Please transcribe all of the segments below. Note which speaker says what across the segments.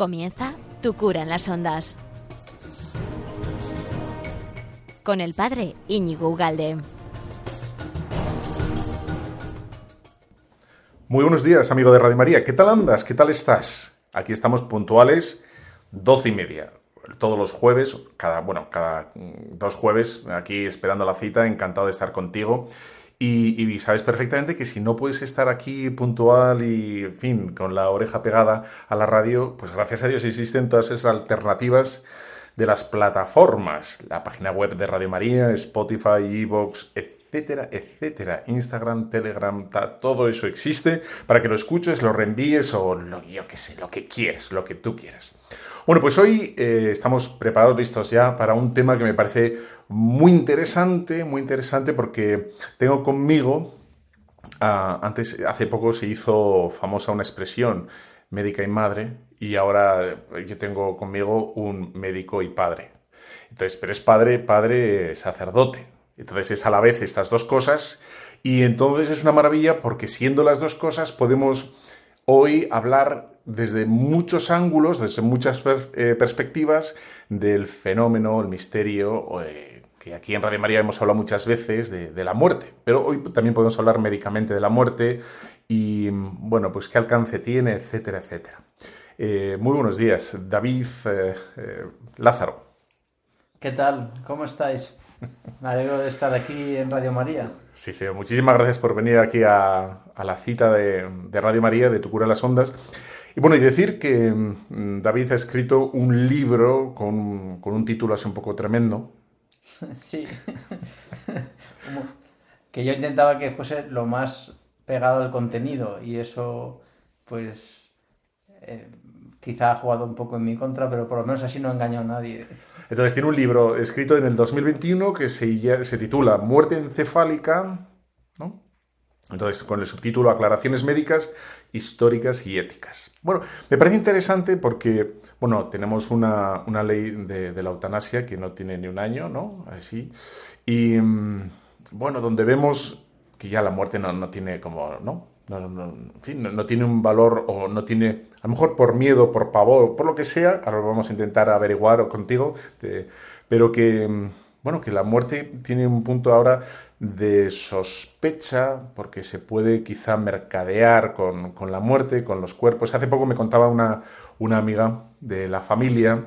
Speaker 1: Comienza Tu cura en las ondas. Con el padre Íñigo Ugalde.
Speaker 2: Muy buenos días, amigo de Radio María. ¿Qué tal andas? ¿Qué tal estás? Aquí estamos puntuales, doce y media. Todos los jueves, cada, bueno, cada mm, dos jueves, aquí esperando la cita, encantado de estar contigo. Y, sabes perfectamente que si no puedes estar aquí puntual y, en fin, con la oreja pegada a la radio, pues gracias a Dios existen todas esas alternativas de las plataformas, la página web de Radio María, Spotify, Evox, etcétera, etcétera, Instagram, Telegram, todo eso existe. Para que lo escuches, lo reenvíes o lo, yo qué sé, lo que quieres, lo que tú quieras. Bueno, pues hoy eh, estamos preparados, listos ya para un tema que me parece muy interesante, muy interesante porque tengo conmigo, antes, hace poco se hizo famosa una expresión médica y madre y ahora yo tengo conmigo un médico y padre. Entonces, pero es padre, padre sacerdote. Entonces es a la vez estas dos cosas y entonces es una maravilla porque siendo las dos cosas podemos hoy hablar desde muchos ángulos, desde muchas eh, perspectivas del fenómeno, el misterio, eh, que aquí en Radio María hemos hablado muchas veces de, la muerte, pero hoy también podemos hablar médicamente de la muerte y, bueno, pues qué alcance tiene, etcétera, etcétera. Eh, muy buenos días, David eh, Lázaro.
Speaker 3: ¿Qué tal? ¿Cómo estáis? Me alegro de estar aquí en Radio María.
Speaker 2: Sí, sí, muchísimas gracias por venir aquí a, la cita de, Radio María, de Tu cura las ondas. Y bueno, y decir que mm, David ha escrito un libro con, con un título así un poco tremendo,
Speaker 3: sí. que yo intentaba que fuese lo más pegado al contenido y eso, pues, eh, quizá ha jugado un poco en mi contra, pero por lo menos así no ha engañado a nadie.
Speaker 2: Entonces tiene un libro escrito en el 2021 que se, se titula Muerte encefálica, ¿no? Entonces, con el subtítulo Aclaraciones médicas, históricas y éticas. Bueno, me parece interesante porque, bueno, tenemos una, ley de, la eutanasia que no tiene ni un año, ¿no? Así. Y, mm, bueno, donde vemos que ya la muerte no, tiene como, ¿no? No, no, en fin, no, tiene un valor o no tiene, a lo mejor por miedo, por pavor, por lo que sea, ahora vamos a intentar averiguar contigo, pero que, mm, bueno, que la muerte tiene un punto ahora de sospecha, porque se puede quizá mercadear con, la muerte, con los cuerpos. Hace poco me contaba una, una amiga de la familia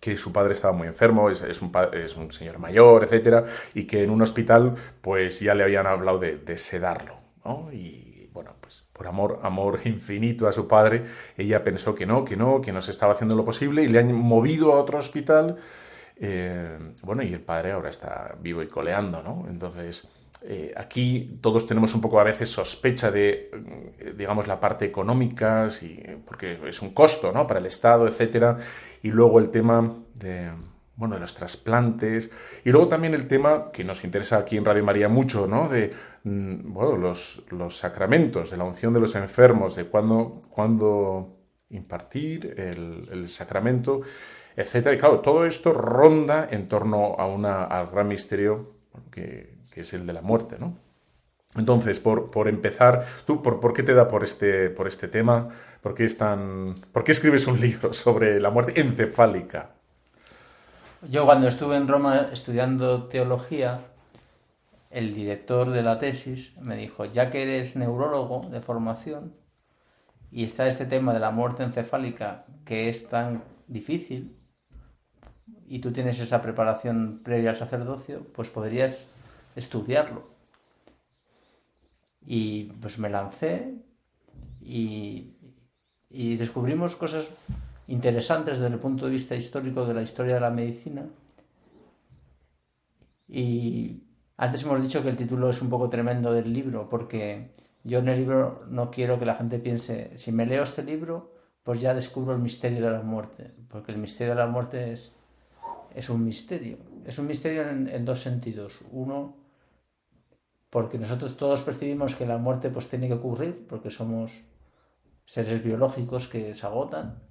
Speaker 2: que su padre estaba muy enfermo, es, un, es un, señor mayor, etcétera, y que en un hospital pues ya le habían hablado de, sedarlo, Y bueno, pues por amor, amor infinito a su padre, ella pensó que no, que no, que no se estaba haciendo lo posible y le han movido a otro hospital eh, bueno, y el padre ahora está vivo y coleando, ¿no? Entonces, eh, aquí todos tenemos un poco a veces sospecha de, eh, digamos, la parte económica, porque es un costo, ¿no? Para el Estado, etcétera. Y luego el tema de, bueno, de los trasplantes. Y luego también el tema que nos interesa aquí en Radio María mucho, ¿no? De, mm, bueno, los, sacramentos, de la unción de los enfermos, de cuándo, cuándo impartir el sacramento etcétera. Y claro, todo esto ronda en torno a una, al gran misterio que, es el de la muerte, ¿no? Entonces, por, por empezar, ¿tú por, por, qué te da por este, por este tema? ¿Por qué, es tan, ¿Por qué escribes un libro sobre la muerte encefálica?
Speaker 3: Yo cuando estuve en Roma estudiando teología, el director de la tesis me dijo, ya que eres neurólogo de formación y está este tema de la muerte encefálica que es tan difícil, y tú tienes esa preparación previa al sacerdocio, pues podrías estudiarlo. Y pues me lancé y, y descubrimos cosas interesantes desde el punto de vista histórico de la historia de la medicina. Y antes hemos dicho que el título es un poco tremendo del libro, porque yo en el libro no quiero que la gente piense, si me leo este libro, pues ya descubro el misterio de la muerte, porque el misterio de la muerte es es un misterio. Es un misterio en, dos sentidos. Uno, porque nosotros todos percibimos que la muerte pues tiene que ocurrir, porque somos seres biológicos que se agotan,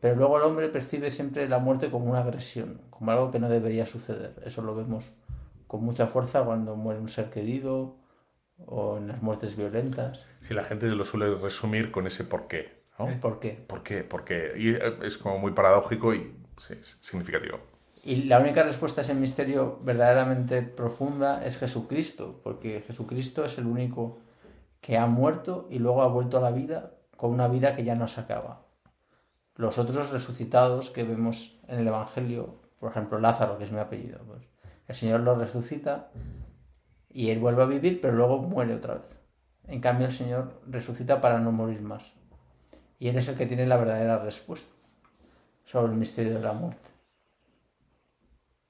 Speaker 3: pero luego el hombre percibe siempre la muerte como una agresión, como algo que no debería suceder. Eso lo vemos con mucha fuerza cuando muere un ser querido o en las muertes violentas.
Speaker 2: Si la gente lo suele resumir con ese porqué. ¿no?
Speaker 3: ¿El por qué?
Speaker 2: ¿Por qué? Porque y es como muy paradójico y sí, es significativo.
Speaker 3: Y la única respuesta a ese misterio verdaderamente profunda es Jesucristo, porque Jesucristo es el único que ha muerto y luego ha vuelto a la vida con una vida que ya no se acaba. Los otros resucitados que vemos en el Evangelio, por ejemplo Lázaro, que es mi apellido, pues, el Señor lo resucita y él vuelve a vivir, pero luego muere otra vez. En cambio el Señor resucita para no morir más. Y él es el que tiene la verdadera respuesta sobre el misterio de la muerte.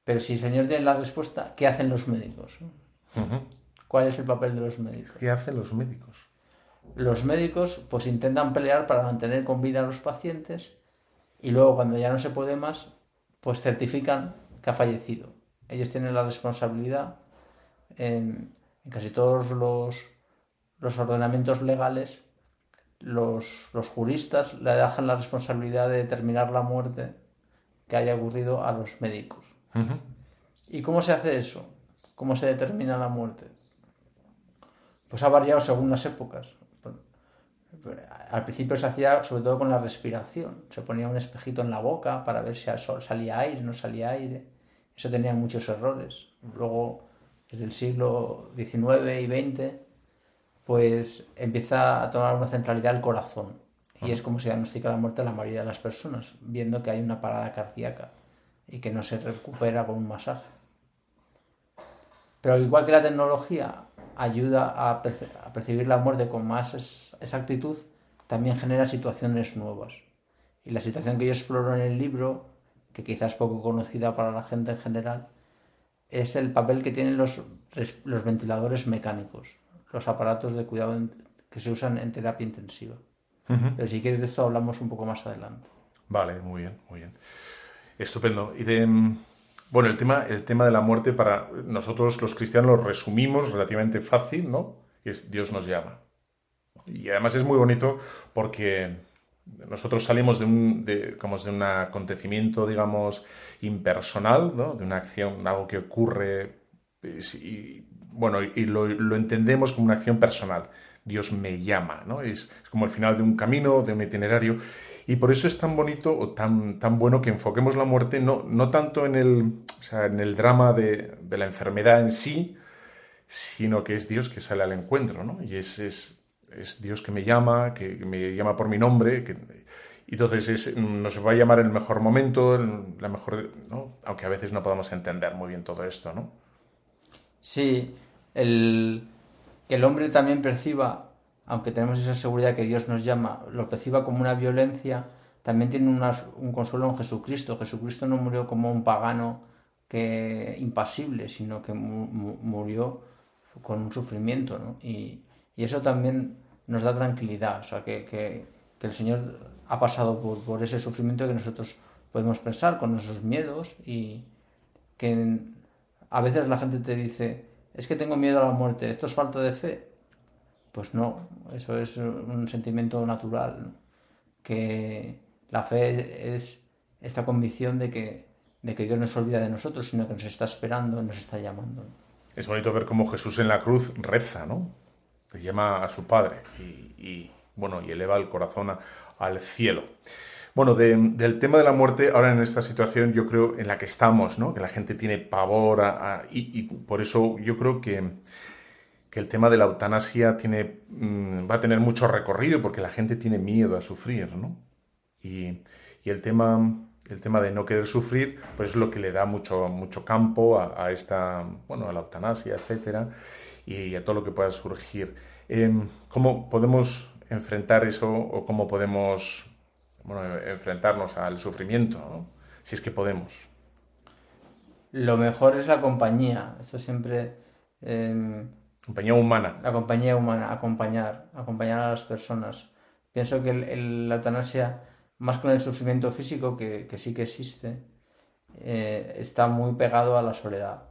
Speaker 3: Pero si el Señor tiene la respuesta, ¿qué hacen los médicos? ¿Cuál es el papel de los médicos?
Speaker 2: ¿Qué hacen los médicos?
Speaker 3: Los médicos pues intentan pelear para mantener con vida a los pacientes y luego cuando ya no se puede más, pues certifican que ha fallecido. Ellos tienen la responsabilidad en, en casi todos los, los ordenamientos legales, los, los juristas le dejan la responsabilidad de determinar la muerte que haya ocurrido a los médicos. ¿Y cómo se hace eso? ¿Cómo se determina la muerte? Pues ha variado según las épocas. Al principio se hacía sobre todo con la respiración. Se ponía un espejito en la boca para ver si al sol salía aire, no salía aire. Eso tenía muchos errores. Luego, desde el siglo XIX y XX, pues empieza a tomar una centralidad el corazón. Y es como se diagnostica la muerte a la mayoría de las personas, viendo que hay una parada cardíaca y que no se recupera con un masaje. Pero igual que la tecnología ayuda a, perce- a percibir la muerte con más exactitud, también genera situaciones nuevas. Y la situación que yo exploro en el libro, que quizás es poco conocida para la gente en general, es el papel que tienen los, los ventiladores mecánicos, los aparatos de cuidado que se usan en terapia intensiva. Pero si quieres de esto hablamos un poco más adelante.
Speaker 2: Vale, muy bien, muy bien. Estupendo. Y de, mm, bueno, el tema, el tema de la muerte para nosotros los cristianos lo resumimos relativamente fácil, ¿no? Es Dios nos llama. Y además es muy bonito porque nosotros salimos de un, de, como de un acontecimiento, digamos, impersonal, ¿no? De una acción, algo que ocurre, eh, y, bueno, y lo, lo entendemos como una acción personal. Dios me llama, ¿no? Es, es como el final de un camino, de un itinerario. Y por eso es tan bonito o tan, tan bueno que enfoquemos la muerte no, no tanto en el, en el drama de, de la enfermedad en sí, sino que es Dios que sale al encuentro, ¿no? Y es, es, Dios que me llama, que, me llama por mi nombre, que, y entonces es, nos va a llamar en el mejor momento, en la mejor, ¿no? Aunque a veces no podamos entender muy bien todo esto, ¿no?
Speaker 3: Sí, el, que el hombre también perciba, aunque tenemos esa seguridad que Dios nos llama, lo perciba como una violencia, también tiene un consuelo en Jesucristo. Jesucristo no murió como un pagano que impasible, sino que mu- mu- murió con un sufrimiento, ¿no? Y, eso también nos da tranquilidad, o sea, que, que- el Señor ha pasado por, por ese sufrimiento que nosotros podemos pensar con nuestros miedos y que a veces la gente te dice, es que tengo miedo a la muerte, ¿esto es falta de fe? Pues no, eso es un sentimiento natural, que la fe es esta convicción de que, de que Dios no se olvida de nosotros, sino que nos está esperando, nos está llamando.
Speaker 2: Es bonito ver cómo Jesús en la cruz reza, ¿no? Le llama a su Padre y, bueno, y eleva el corazón al cielo. Bueno, de- del tema de la muerte, ahora en esta situación yo creo en la que estamos, ¿no? Que la gente tiene pavor y por eso yo creo que, que el tema de la eutanasia tiene, mm, va a tener mucho recorrido porque la gente tiene miedo a sufrir, ¿no? Y, y el tema el tema de no querer sufrir, pues es lo que le da mucho, mucho campo a, a esta, bueno, a la eutanasia, etcétera, y a todo lo que pueda surgir. Em, ¿Cómo podemos enfrentar eso o cómo podemos bueno, enfrentarnos al sufrimiento, ¿no? si es que podemos?
Speaker 3: Lo mejor es la compañía, esto siempre... eh,
Speaker 2: Compañía humana.
Speaker 3: la compañía humana, acompañar, acompañar a las personas. Pienso que el- el- la eutanasia, más con el sufrimiento físico, que, que sí que existe, eh, está muy pegado a la soledad,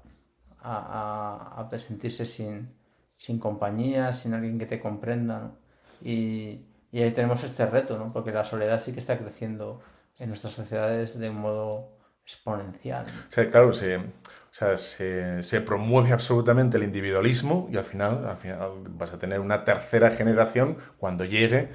Speaker 3: a, a- a sentirse sin, sin compañía, sin alguien que te comprenda. ¿no? Y, y ahí tenemos este reto, ¿no? porque la soledad sí que está creciendo en nuestras sociedades de un modo exponencial.
Speaker 2: O sea, claro, se, o sea, se, se promueve absolutamente el individualismo y al final, al final vas a tener una tercera generación cuando llegue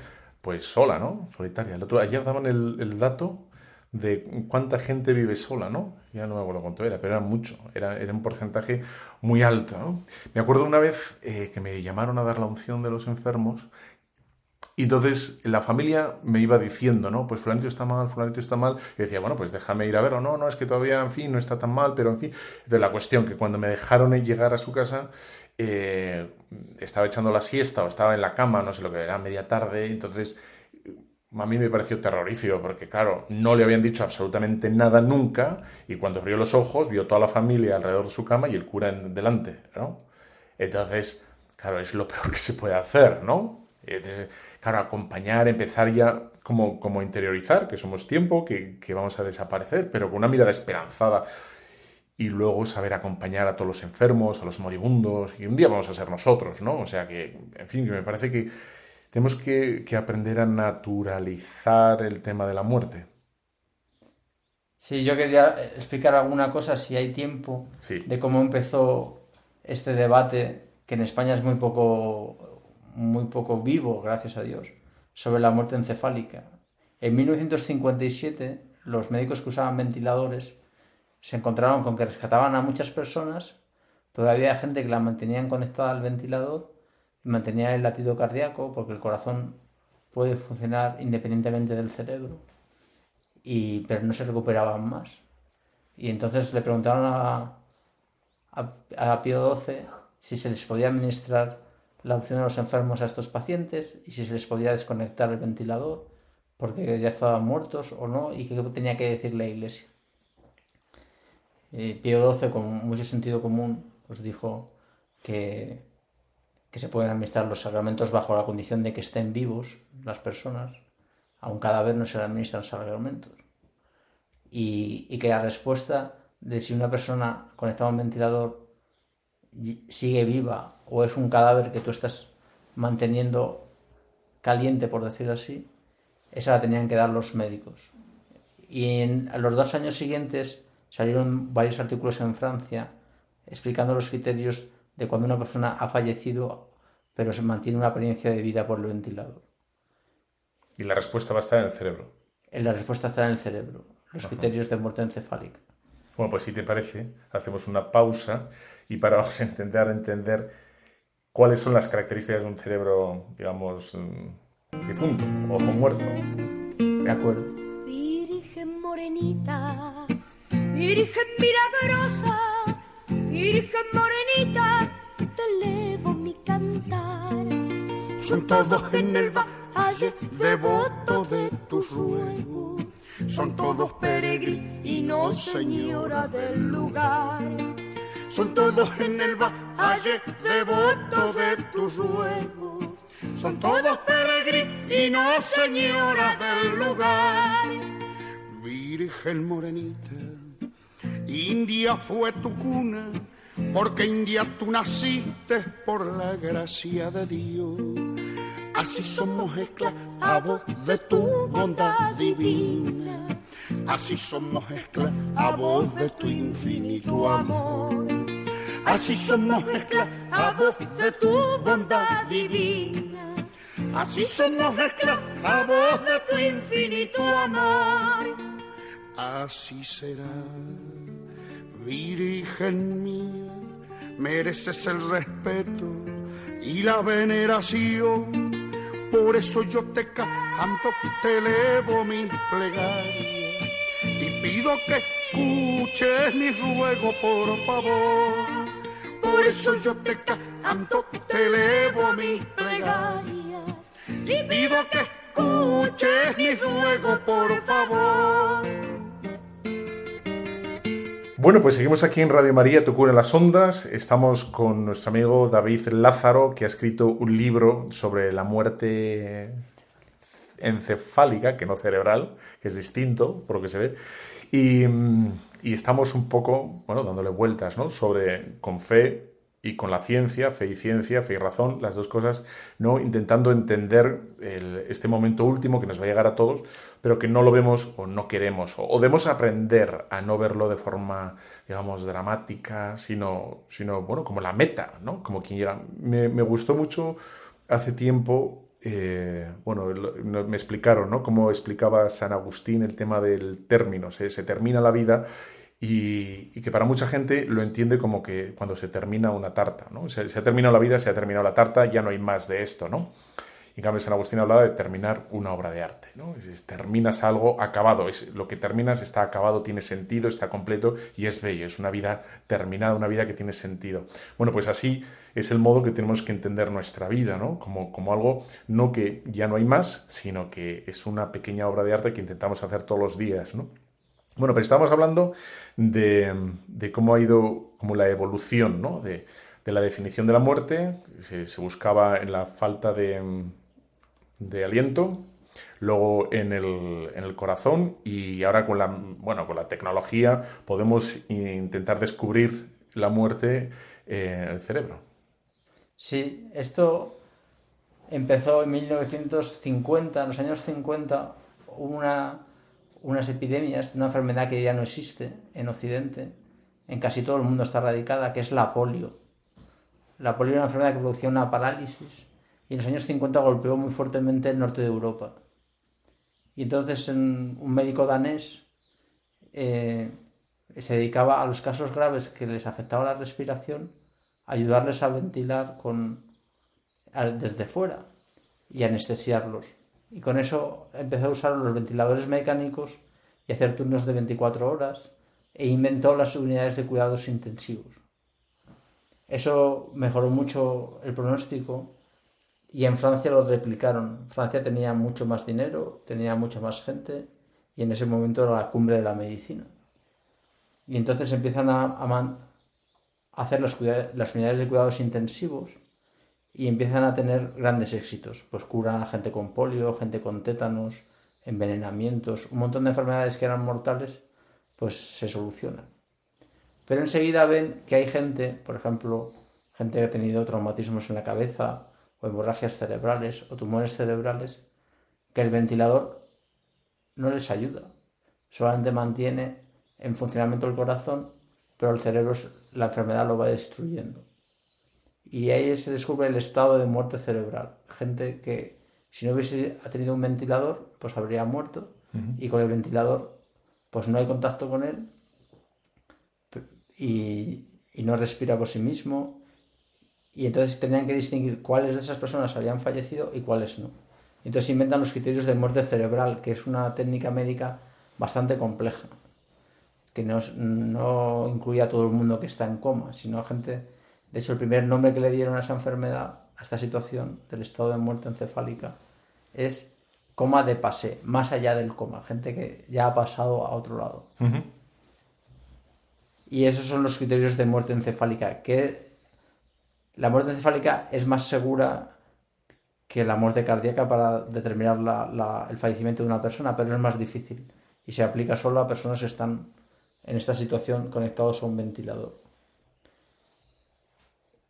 Speaker 2: pues sola, ¿no? Solitaria. El otro, ayer daban el, dato de cuánta gente vive sola, ¿no? Ya no me acuerdo cuánto era, pero era mucho, era, era un porcentaje muy alto, ¿no? Me acuerdo una vez eh, que me llamaron a dar la unción de los enfermos entonces la familia me iba diciendo, ¿no? Pues fulanito está mal, fulanito está mal. Y decía, bueno, pues déjame ir a verlo. No, no, es que todavía, en fin, no está tan mal, pero en fin. Entonces la cuestión que cuando me dejaron llegar a su casa, eh, estaba echando la siesta o estaba en la cama, no sé lo que era, media tarde. Entonces a mí me pareció terrorífico porque, claro, no le habían dicho absolutamente nada nunca y cuando abrió los ojos vio toda la familia alrededor de su cama y el cura en delante, ¿no? Entonces, claro, es lo peor que se puede hacer, ¿no? Entonces, claro, acompañar, empezar ya como, como interiorizar, que somos tiempo, que, que vamos a desaparecer, pero con una mirada esperanzada y luego saber acompañar a todos los enfermos, a los moribundos, y un día vamos a ser nosotros, ¿no? O sea que, en fin, que me parece que tenemos que, que aprender a naturalizar el tema de la muerte.
Speaker 3: Sí, yo quería explicar alguna cosa, si hay tiempo, de cómo empezó este debate, que en España es muy poco muy poco vivo, gracias a Dios, sobre la muerte encefálica. En 1957, los médicos que usaban ventiladores se encontraron con que rescataban a muchas personas, pero había gente que la mantenían conectada al ventilador y mantenía el latido cardíaco, porque el corazón puede funcionar independientemente del cerebro, y, pero no se recuperaban más. Y entonces le preguntaron a, a, a Pío XII si se les podía administrar la opción de los enfermos a estos pacientes y si se les podía desconectar el ventilador porque ya estaban muertos o no y qué tenía que decir la iglesia. Eh, Pío XII, con mucho sentido común, pues dijo que, que se pueden administrar los sacramentos bajo la condición de que estén vivos las personas. A un cadáver no se le administran sacramentos. Y, y que la respuesta de si una persona conectada a un ventilador sigue viva o es un cadáver que tú estás manteniendo caliente, por decirlo así, esa la tenían que dar los médicos. Y en los dos años siguientes salieron varios artículos en Francia explicando los criterios de cuando una persona ha fallecido pero se mantiene una apariencia de vida por el ventilador.
Speaker 2: Y la respuesta va a estar en el cerebro.
Speaker 3: La respuesta está en el cerebro, los criterios de muerte encefálica.
Speaker 2: Bueno, pues si te parece, hacemos una pausa y para intentar entender cuáles son las características de un cerebro, digamos, mm, difunto o muerto.
Speaker 3: De acuerdo.
Speaker 4: Virgen morenita, Virgen milagrosa, Virgen morenita, te elevo mi cantar. Son todos en el valle devotos de tus ruegos, son todos peregrinos, señora del lugar son todos en el valle devoto de tus ruegos. Son todos peregrinos, señora del lugar. Virgen morenita, India fue tu cuna, porque India tú naciste por la gracia de Dios. Así somos esclavos de tu bondad divina. Así somos esclavos de tu infinito amor. Así somos esclavos de tu bondad divina. Así somos esclavos de tu infinito amor. Así será, Virgen mía, mereces el respeto y la veneración. Por eso yo te canto, te elevo mi plegaria y pido que escuches mi ruego, por favor por eso yo te canto, te elevo mis plegarias y pido que escuches mi ruego, por favor.
Speaker 2: Bueno, pues seguimos aquí en Radio María, Tu cura en las ondas. Estamos con nuestro amigo David Lázaro, que ha escrito un libro sobre la muerte encefálica, que no cerebral, que es distinto, por lo que se ve. Y, y estamos un poco, bueno, dándole vueltas, ¿no? Sobre, con fe y con la ciencia, fe y ciencia, fe y razón, las dos cosas, ¿no? Intentando entender este momento último que nos va a llegar a todos, pero que no lo vemos o no queremos, o, debemos aprender a no verlo de forma, digamos, dramática, sino, sino bueno, como la meta, ¿no? Como quien llega. Me gustó mucho hace tiempo eh, bueno, me explicaron, ¿no? Cómo explicaba San Agustín el tema del término, se, termina la vida y, que para mucha gente lo entiende como que cuando se termina una tarta, ¿no? Se, se, ha terminado la vida, se ha terminado la tarta, ya no hay más de esto, ¿no? En cambio, San Agustín hablaba de terminar una obra de arte, ¿no? Terminas algo acabado, es, lo que terminas está acabado, tiene sentido, está completo y es bello, es una vida terminada, una vida que tiene sentido. Bueno, pues así es el modo que tenemos que entender nuestra vida, ¿no? Como, como algo no que ya no hay más, sino que es una pequeña obra de arte que intentamos hacer todos los días, ¿no? Bueno, pero estamos hablando de, de cómo ha ido como la evolución, ¿no? De, de la definición de la muerte, se, buscaba en la falta de, de aliento, luego en el, en el, corazón y ahora con la, bueno, con la tecnología podemos intentar descubrir la muerte en el cerebro.
Speaker 3: Sí, esto empezó en 1950, en los años 50 hubo una, unas epidemias, una enfermedad que ya no existe en Occidente, en casi todo el mundo está radicada, que es la polio. La polio era una enfermedad que producía una parálisis y en los años 50 golpeó muy fuertemente el norte de Europa. Y entonces un médico danés eh, se dedicaba a los casos graves que les afectaba la respiración, a ayudarles a ventilar con, desde fuera y anestesiarlos. Y con eso empezó a usar los ventiladores mecánicos y hacer turnos de 24 horas e inventó las unidades de cuidados intensivos. Eso mejoró mucho el pronóstico y en Francia lo replicaron. Francia tenía mucho más dinero, tenía mucha más gente y en ese momento era la cumbre de la medicina. Y entonces empiezan a, hacer las, unidades de cuidados intensivos y empiezan a tener grandes éxitos. Pues curan a gente con polio, gente con tétanos, envenenamientos, un montón de enfermedades que eran mortales, pues se solucionan. Pero enseguida ven que hay gente, por ejemplo, gente que ha tenido traumatismos en la cabeza, o hemorragias cerebrales o tumores cerebrales, que el ventilador no les ayuda. Solamente mantiene en funcionamiento el corazón, pero el cerebro, la enfermedad lo va destruyendo. Y ahí se descubre el estado de muerte cerebral. Gente que si no hubiese tenido un ventilador, pues habría muerto. Y con el ventilador, pues no hay contacto con él y, y no respira por sí mismo y entonces tenían que distinguir cuáles de esas personas habían fallecido y cuáles no. Entonces inventan los criterios de muerte cerebral, que es una técnica médica bastante compleja, que no, no incluye a todo el mundo que está en coma, sino a gente... De hecho, el primer nombre que le dieron a esa enfermedad, a esta situación del estado de muerte encefálica, es coma de pase, más allá del coma, gente que ya ha pasado a otro lado. Y esos son los criterios de muerte encefálica, que la muerte encefálica es más segura que la muerte cardíaca para determinar el fallecimiento de una persona, pero es más difícil y se aplica solo a personas que están en esta situación conectados a un ventilador.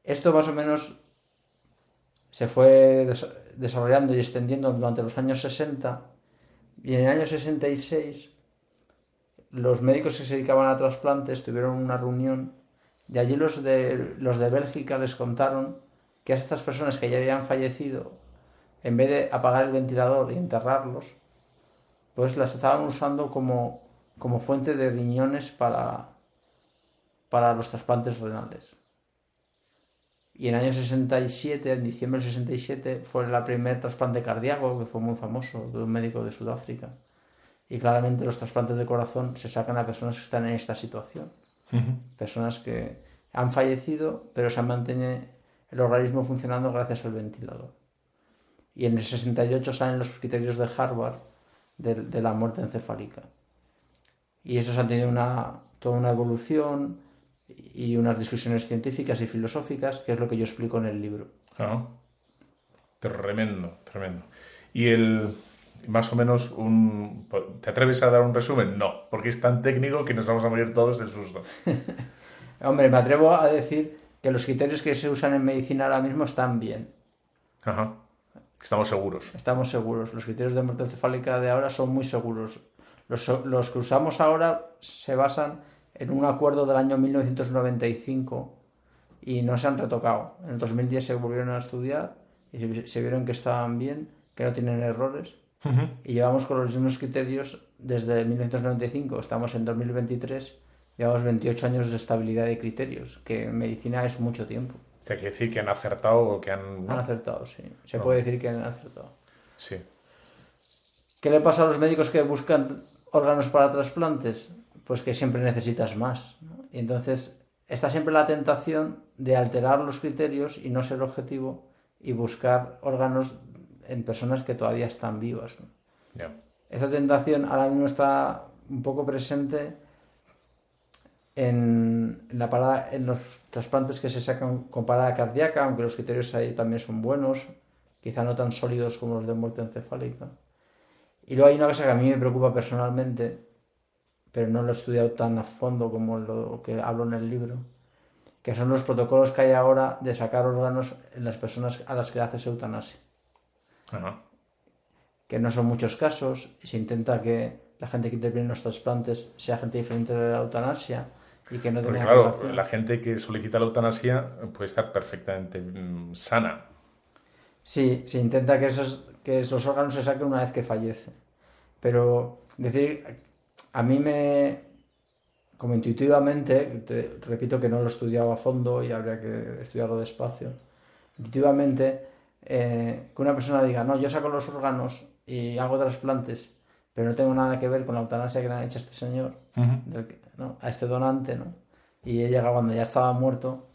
Speaker 3: Esto más o menos se fue desarrollando y extendiendo durante los años 60 y en el año 66 los médicos que se dedicaban a trasplantes tuvieron una reunión y allí los de, los de Bélgica les contaron que a estas personas que ya habían fallecido, en vez de apagar el ventilador y enterrarlos, pues las estaban usando como, como fuente de riñones para, para los trasplantes renales. Y en el año 67, en diciembre del 67, fue el primer trasplante cardíaco, que fue muy famoso, de un médico de Sudáfrica. Y claramente los trasplantes de corazón se sacan a personas que están en esta situación Personas que han fallecido, pero se han mantenido el organismo funcionando gracias al ventilador. Y en el 68 salen los criterios de Harvard de, la muerte encefálica. Y esos han tenido una, toda una evolución y unas discusiones científicas y filosóficas, que es lo que yo explico en el libro.
Speaker 2: Ah, tremendo, tremendo. Y el, más o menos un... ¿Te atreves a dar un resumen? No, porque es tan técnico que nos vamos a morir todos del susto.
Speaker 3: Hombre, me atrevo a decir que los criterios que se usan en medicina ahora mismo están bien.
Speaker 2: Ajá. Estamos seguros.
Speaker 3: Estamos seguros. Los criterios de muerte encefálica de ahora son muy seguros. Los, los que usamos ahora se basan en un acuerdo del año 1995 y no se han retocado. En el 2010 se volvieron a estudiar y se, se vieron que estaban bien, que no tienen errores. Y llevamos con los mismos criterios desde 1995, estamos en 2023, llevamos 28 años de estabilidad de criterios, que en medicina es mucho tiempo.
Speaker 2: Te quiere decir que han acertado o que han...
Speaker 3: Han acertado, sí. Se puede decir que han acertado.
Speaker 2: Sí.
Speaker 3: ¿Qué le pasa a los médicos que buscan órganos para trasplantes? Pues que siempre necesitas más. ¿no? Y entonces está siempre la tentación de alterar los criterios y no ser objetivo y buscar órganos en personas que todavía están vivas. ¿no?
Speaker 2: Ya.
Speaker 3: Esta tentación ahora mismo está un poco presente en, en la parada, en los trasplantes que se sacan con parada cardíaca, aunque los criterios ahí también son buenos, quizá no tan sólidos como los de muerte encefálica. Y luego hay una cosa que a mí me preocupa personalmente, pero no lo he estudiado tan a fondo como lo que hablo en el libro, que son los protocolos que hay ahora de sacar órganos en las personas a las que haces eutanasia
Speaker 2: Ajá.
Speaker 3: que no son muchos casos, y se intenta que la gente que interviene en los trasplantes sea gente diferente de la eutanasia y que no tenga
Speaker 2: claro,
Speaker 3: relación.
Speaker 2: la gente que solicita la eutanasia puede estar perfectamente mm, sana.
Speaker 3: Sí, se intenta que esos, que esos órganos se saquen una vez que fallece. Pero decir, a mí me, como intuitivamente, te- repito que no lo he estudiado a fondo y habría que estudiarlo despacio, intuitivamente, eh, que una persona diga, no, yo saco los órganos y hago trasplantes, pero no tengo nada que ver con la eutanasia que le han hecho a este señor, que- ¿no? a este donante, ¿no? y llegado cuando ya estaba muerto,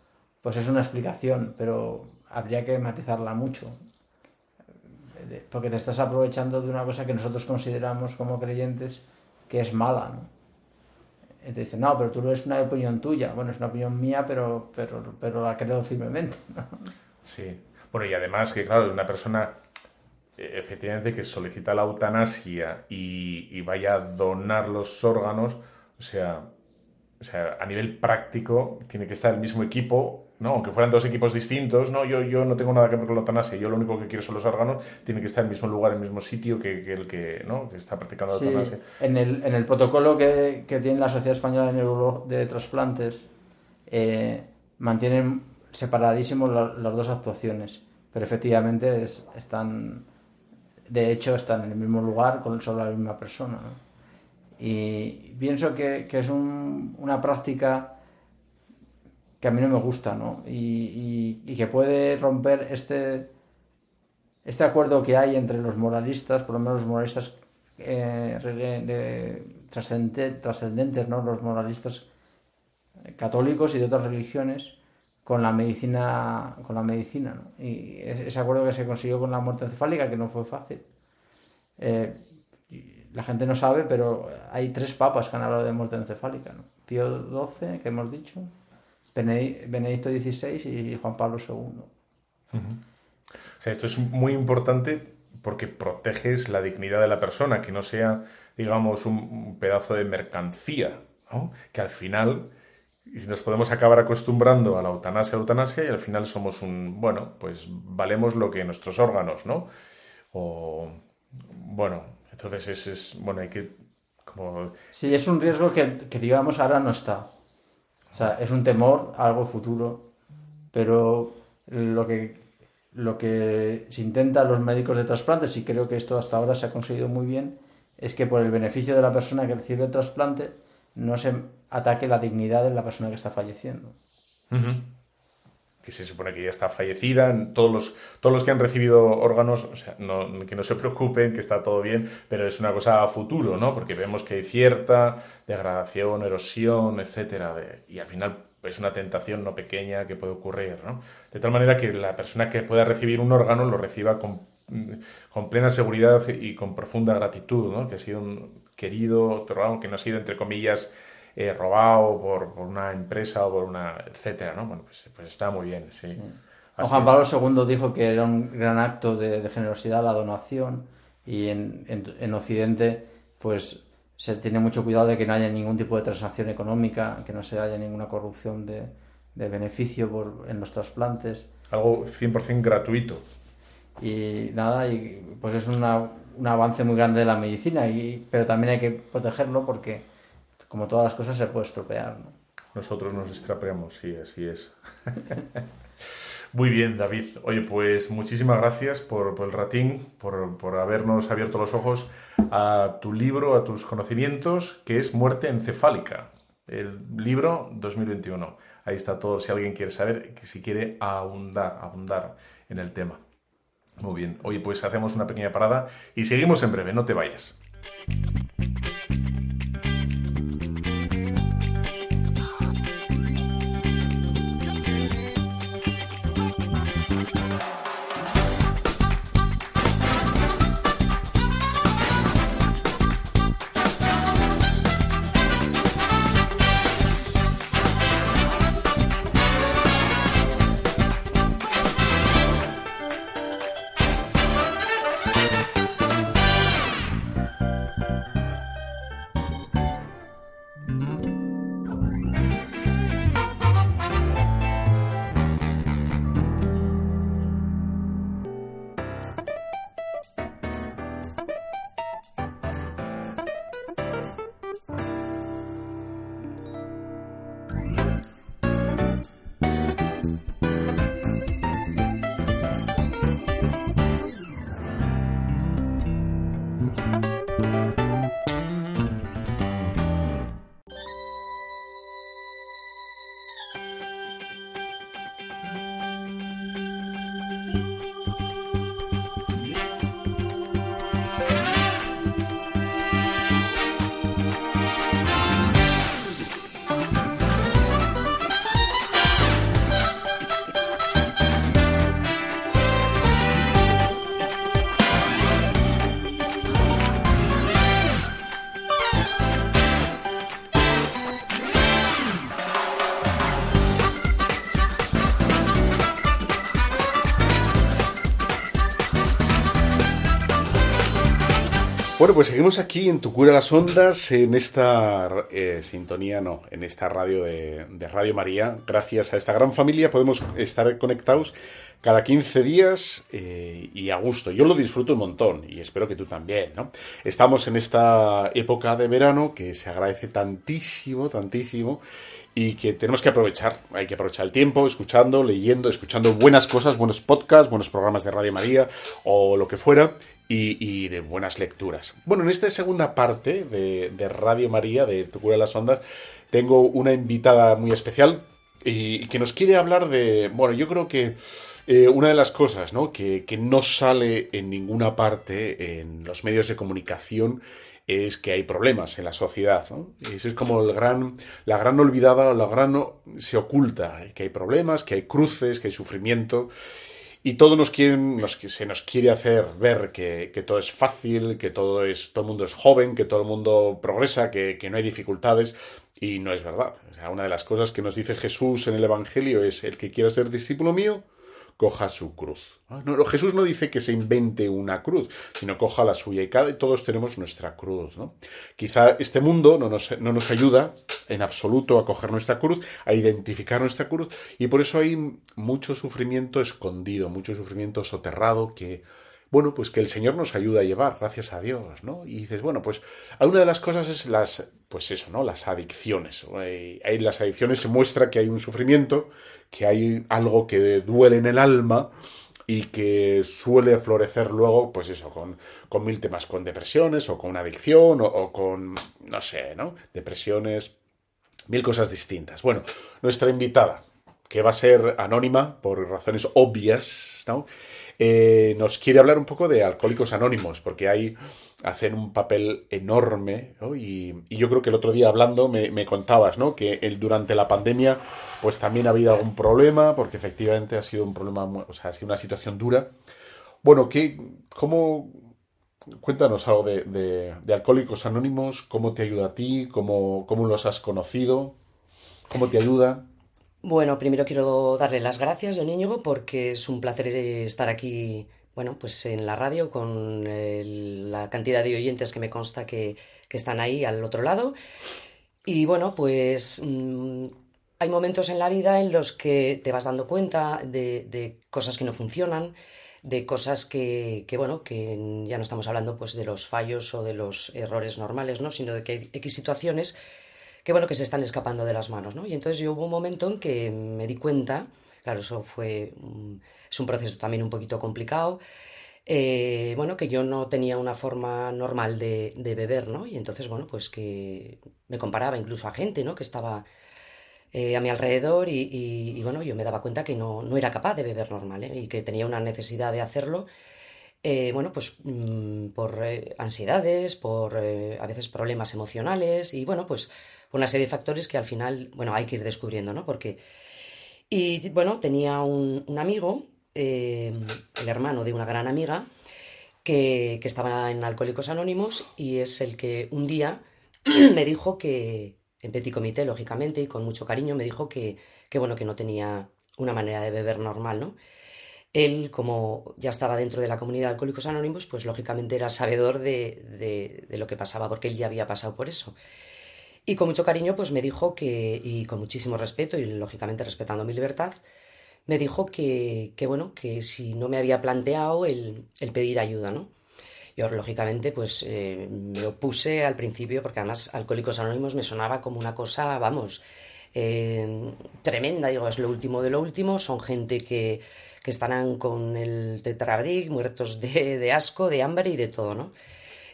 Speaker 3: pues es una explicación, pero habría que matizarla mucho. Porque te estás aprovechando de una cosa que nosotros consideramos como creyentes que es mala, ¿no? Entonces no, pero tú no es una opinión tuya. Bueno, es una opinión mía, pero, pero, pero la creo firmemente. ¿no?
Speaker 2: Sí. Bueno, y además que, claro, una persona eh, efectivamente que solicita la eutanasia y, y vaya a donar los órganos, o sea, o sea, a nivel práctico tiene que estar el mismo equipo, ¿no? Aunque fueran dos equipos distintos, no, yo, yo no tengo nada que ver con la eutanasia, yo lo único que quiero son los órganos, tiene que estar en el mismo lugar, en el mismo sitio que, que el que, ¿no? que está practicando la
Speaker 3: Sí,
Speaker 2: eutanasia.
Speaker 3: en el, en el protocolo que, que tiene la Sociedad Española de, Neuro- de Trasplantes, eh, mantienen separadísimos la- las dos actuaciones, pero efectivamente es- están, de hecho, están en el mismo lugar con solo la misma persona. Y pienso que, es un- una práctica que a mí no me gusta, ¿no? Y, que puede romper este, este acuerdo que hay entre los moralistas, por lo menos los moralistas eh, trascendentes, ¿no? Los moralistas católicos y de otras religiones con la medicina, con la medicina. Y ese acuerdo que se consiguió con la muerte encefálica, que no fue fácil. Eh, la gente no sabe, pero hay tres papas que han hablado de muerte encefálica, ¿no? Pío XII, que hemos dicho, Benedi- Benedicto XVI y Juan Pablo II.
Speaker 2: Esto es muy importante porque proteges la dignidad de la persona, que no sea, digamos, un, pedazo de mercancía. Que al final y nos podemos acabar acostumbrando a la eutanasia, eutanasia, y al final somos un, bueno, pues valemos lo que nuestros órganos, ¿no? O, bueno, entonces es, es bueno, hay que, como,
Speaker 3: Sí, es un riesgo que, que, digamos ahora no está. O sea, es un temor a algo futuro, pero lo que, lo que se intenta los médicos de trasplantes, y creo que esto hasta ahora se ha conseguido muy bien, es que por el beneficio de la persona que recibe el trasplante no se ataque la dignidad de la persona que está falleciendo.
Speaker 2: que se supone que ya está fallecida, todos los, todos los que han recibido órganos, o sea, no, que no se preocupen, que está todo bien, pero es una cosa a futuro, ¿no? Porque vemos que hay cierta degradación, erosión, etcétera, y al final es una tentación no pequeña que puede ocurrir, ¿no? De tal manera que la persona que pueda recibir un órgano lo reciba con, con plena seguridad y con profunda gratitud, ¿no? Que ha sido un querido órgano, que no ha sido, entre comillas, eh, robado por, por una empresa o por una, etcétera, ¿no? Bueno, pues, pues está muy bien, sí.
Speaker 3: Juan. Pablo II dijo que era un gran acto de, de generosidad la donación y en, en- en Occidente pues se tiene mucho cuidado de que no haya ningún tipo de transacción económica, que no se haya ninguna corrupción de, de beneficio por, en los trasplantes
Speaker 2: Algo 100% gratuito.
Speaker 3: y nada, y pues es una- un avance muy grande de la medicina, y, pero también hay que protegerlo porque como todas las cosas se puede estropear. ¿no?
Speaker 2: Nosotros nos estropeamos, sí, así es.
Speaker 5: Muy bien, David. Oye, pues muchísimas gracias por, el ratín, por, por, habernos abierto los ojos a tu libro, a tus conocimientos, que es Muerte encefálica, el libro 2021. Ahí está todo, si alguien quiere saber, si quiere abundar, abundar en el tema. Muy bien. Oye, pues hacemos una pequeña parada y seguimos en breve, no te vayas. Bueno, pues seguimos aquí en Tu Cura las Ondas, en esta eh, sintonía, no, en esta radio de, Radio María. Gracias a esta gran familia podemos estar conectados cada 15 días eh, y a gusto. Yo lo disfruto un montón y espero que tú también, ¿no? Estamos en esta época de verano que se agradece tantísimo, tantísimo y que tenemos que aprovechar. Hay que aprovechar el tiempo escuchando, leyendo, escuchando buenas cosas, buenos podcasts, buenos programas de Radio María o lo que fuera y, de buenas lecturas. Bueno, en esta segunda parte de, Radio María, de Tu Cura de las Ondas, tengo una invitada muy especial y, que nos quiere hablar de, bueno, yo creo que eh, una de las cosas. Que, no sale en ninguna parte en los medios de comunicación es que hay problemas en la sociedad. ¿no? es como el gran, la gran olvidada, la gran se oculta, que hay problemas, que hay cruces, que hay sufrimiento y todo nos quieren, se nos quiere hacer ver que, todo es fácil, que todo es, todo el mundo es joven, que todo el mundo progresa, que, no hay dificultades, y no es verdad. Una de las cosas que nos dice Jesús en el Evangelio es el que quiera ser discípulo mío, coja su cruz. Ah, no, Jesús no dice que se invente una cruz, sino coja la suya y cada todos tenemos nuestra cruz. ¿no? Quizá este mundo no nos, no nos ayuda en absoluto a coger nuestra cruz, a identificar nuestra cruz, y por eso hay mucho sufrimiento escondido, mucho sufrimiento soterrado que bueno, pues que el Señor nos ayuda a llevar, gracias a Dios, ¿no? Y dices, bueno, pues una de las cosas es las, pues eso, ¿no? Las adicciones. Ahí las adicciones se muestra que hay un sufrimiento, que hay algo que duele en el alma y que suele florecer luego, pues eso, con, con mil temas, con depresiones o con adicción o, con, no sé, ¿no? Depresiones, mil cosas distintas. Bueno, nuestra invitada, que va a ser anónima por razones obvias, ¿no? Eh, nos quiere hablar un poco de Alcohólicos Anónimos, porque ahí hacen un papel enorme, y, yo creo que el otro día hablando me, contabas, ¿no? Que el, durante la pandemia pues también ha habido algún problema, porque efectivamente ha sido un problema, o sea, ha sido una situación dura. Bueno, ¿qué, ¿cómo, Cuéntanos algo de, Alcohólicos Anónimos, cómo te ayuda a ti, cómo, cómo los has conocido, cómo te ayuda.
Speaker 6: Bueno, primero quiero darle las gracias, don Íñigo, porque es un placer estar aquí, bueno, pues en la radio con la cantidad de oyentes que me consta que, están ahí al otro lado. Y bueno, pues mm, hay momentos en la vida en los que te vas dando cuenta de, cosas que no funcionan, de cosas que, que, bueno, que ya no estamos hablando pues de los fallos o de los errores normales, ¿no? Sino de que hay X situaciones que bueno, que se están escapando de las manos, ¿no? Y entonces yo hubo un momento en que me di cuenta Claro, eso fue, es un proceso también un poquito complicado. Eh, bueno, que yo no tenía una forma normal de, beber, ¿no? Y entonces, bueno, pues que me comparaba incluso a gente, ¿no? Que estaba eh, a mi alrededor y, bueno, yo me daba cuenta que no, no era capaz de beber normal, ¿eh? Y que tenía una necesidad de hacerlo, bueno, pues mm, por ansiedades, por a veces problemas emocionales y bueno, pues una serie de factores que al final, bueno, hay que ir descubriendo, ¿no? Porque, y bueno, tenía un, amigo eh, el hermano de una gran amiga, que, estaba en Alcohólicos Anónimos y es el que un día me dijo que, en petit comité, lógicamente, y con mucho cariño, me dijo que, bueno, que no tenía una manera de beber normal, ¿no? Él, como ya estaba dentro de la comunidad de Alcohólicos Anónimos, pues lógicamente era sabedor de, de, lo que pasaba, porque él ya había pasado por eso. Y con mucho cariño, pues me dijo que, y con muchísimo respeto, y lógicamente respetando mi libertad, me dijo que, bueno, que si no me había planteado el, pedir ayuda, ¿no? Yo, lógicamente, pues eh, me opuse al principio, porque además Alcohólicos Anónimos me sonaba como una cosa, vamos, eh, tremenda, digo, es lo último de lo último, son gente que, estarán con el tetrabric, muertos de, asco, de hambre y de todo, ¿no?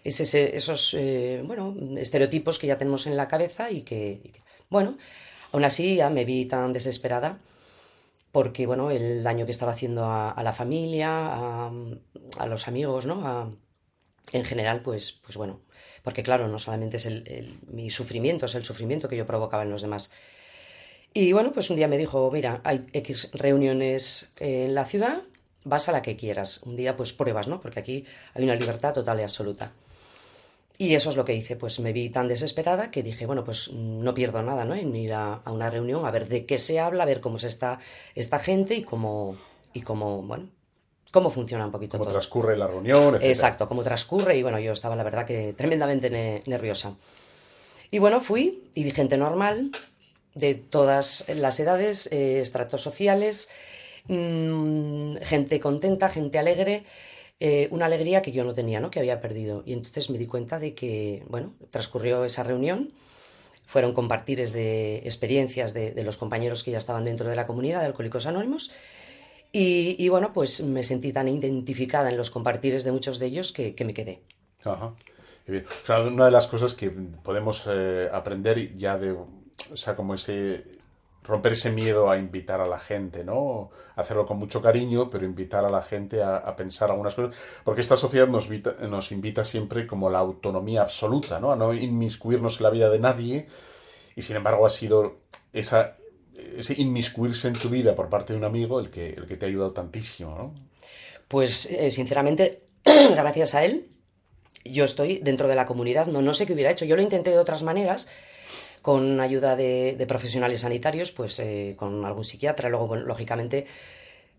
Speaker 6: Es esos, eh, bueno, estereotipos que ya tenemos en la cabeza y que, bueno, aún así ya me vi tan desesperada porque bueno, el daño que estaba haciendo a, la familia, a, los amigos, ¿no? en general, pues, pues bueno, porque claro, no solamente es el, mi sufrimiento, es el sufrimiento que yo provocaba en los demás. Y bueno, pues un día me dijo, mira, hay X reuniones en la ciudad, vas a la que quieras. Un día pues pruebas, ¿no? Porque aquí hay una libertad total y absoluta. Y eso es lo que hice, pues me vi tan desesperada que dije, bueno, pues no pierdo nada, ¿no? En ir a, una reunión, a ver de qué se habla, a ver cómo se está esta gente y cómo, y cómo, bueno, cómo funciona un poquito
Speaker 5: cómo transcurre la reunión,
Speaker 6: Exacto, cómo transcurre y bueno, yo estaba la verdad que tremendamente nerviosa. Y bueno, fui y vi gente normal, de todas las edades, eh, estratos sociales, mm, gente contenta, gente alegre, eh, una alegría que yo no tenía, ¿no? que había perdido. Y entonces me di cuenta de que, bueno, transcurrió esa reunión, fueron compartires de experiencias de, los compañeros que ya estaban dentro de la comunidad de Alcohólicos Anónimos. Y, bueno, pues me sentí tan identificada en los compartires de muchos de ellos que, me quedé.
Speaker 5: Ajá. O sea, una de las cosas que podemos eh, aprender ya de, o sea, como ese romper ese miedo a invitar a la gente, ¿no? Hacerlo con mucho cariño, pero invitar a la gente a, pensar algunas cosas, porque esta sociedad nos, nos invita siempre como la autonomía absoluta, ¿no? A no inmiscuirnos en la vida de nadie, y sin embargo ha sido esa, ese inmiscuirse en tu vida por parte de un amigo el que, el que te ha ayudado tantísimo, ¿no?
Speaker 6: Pues eh, sinceramente, gracias a él, yo estoy dentro de la comunidad, no, no sé qué hubiera hecho, yo lo intenté de otras maneras, con ayuda de, profesionales sanitarios, pues eh, con algún psiquiatra. Luego, lógicamente,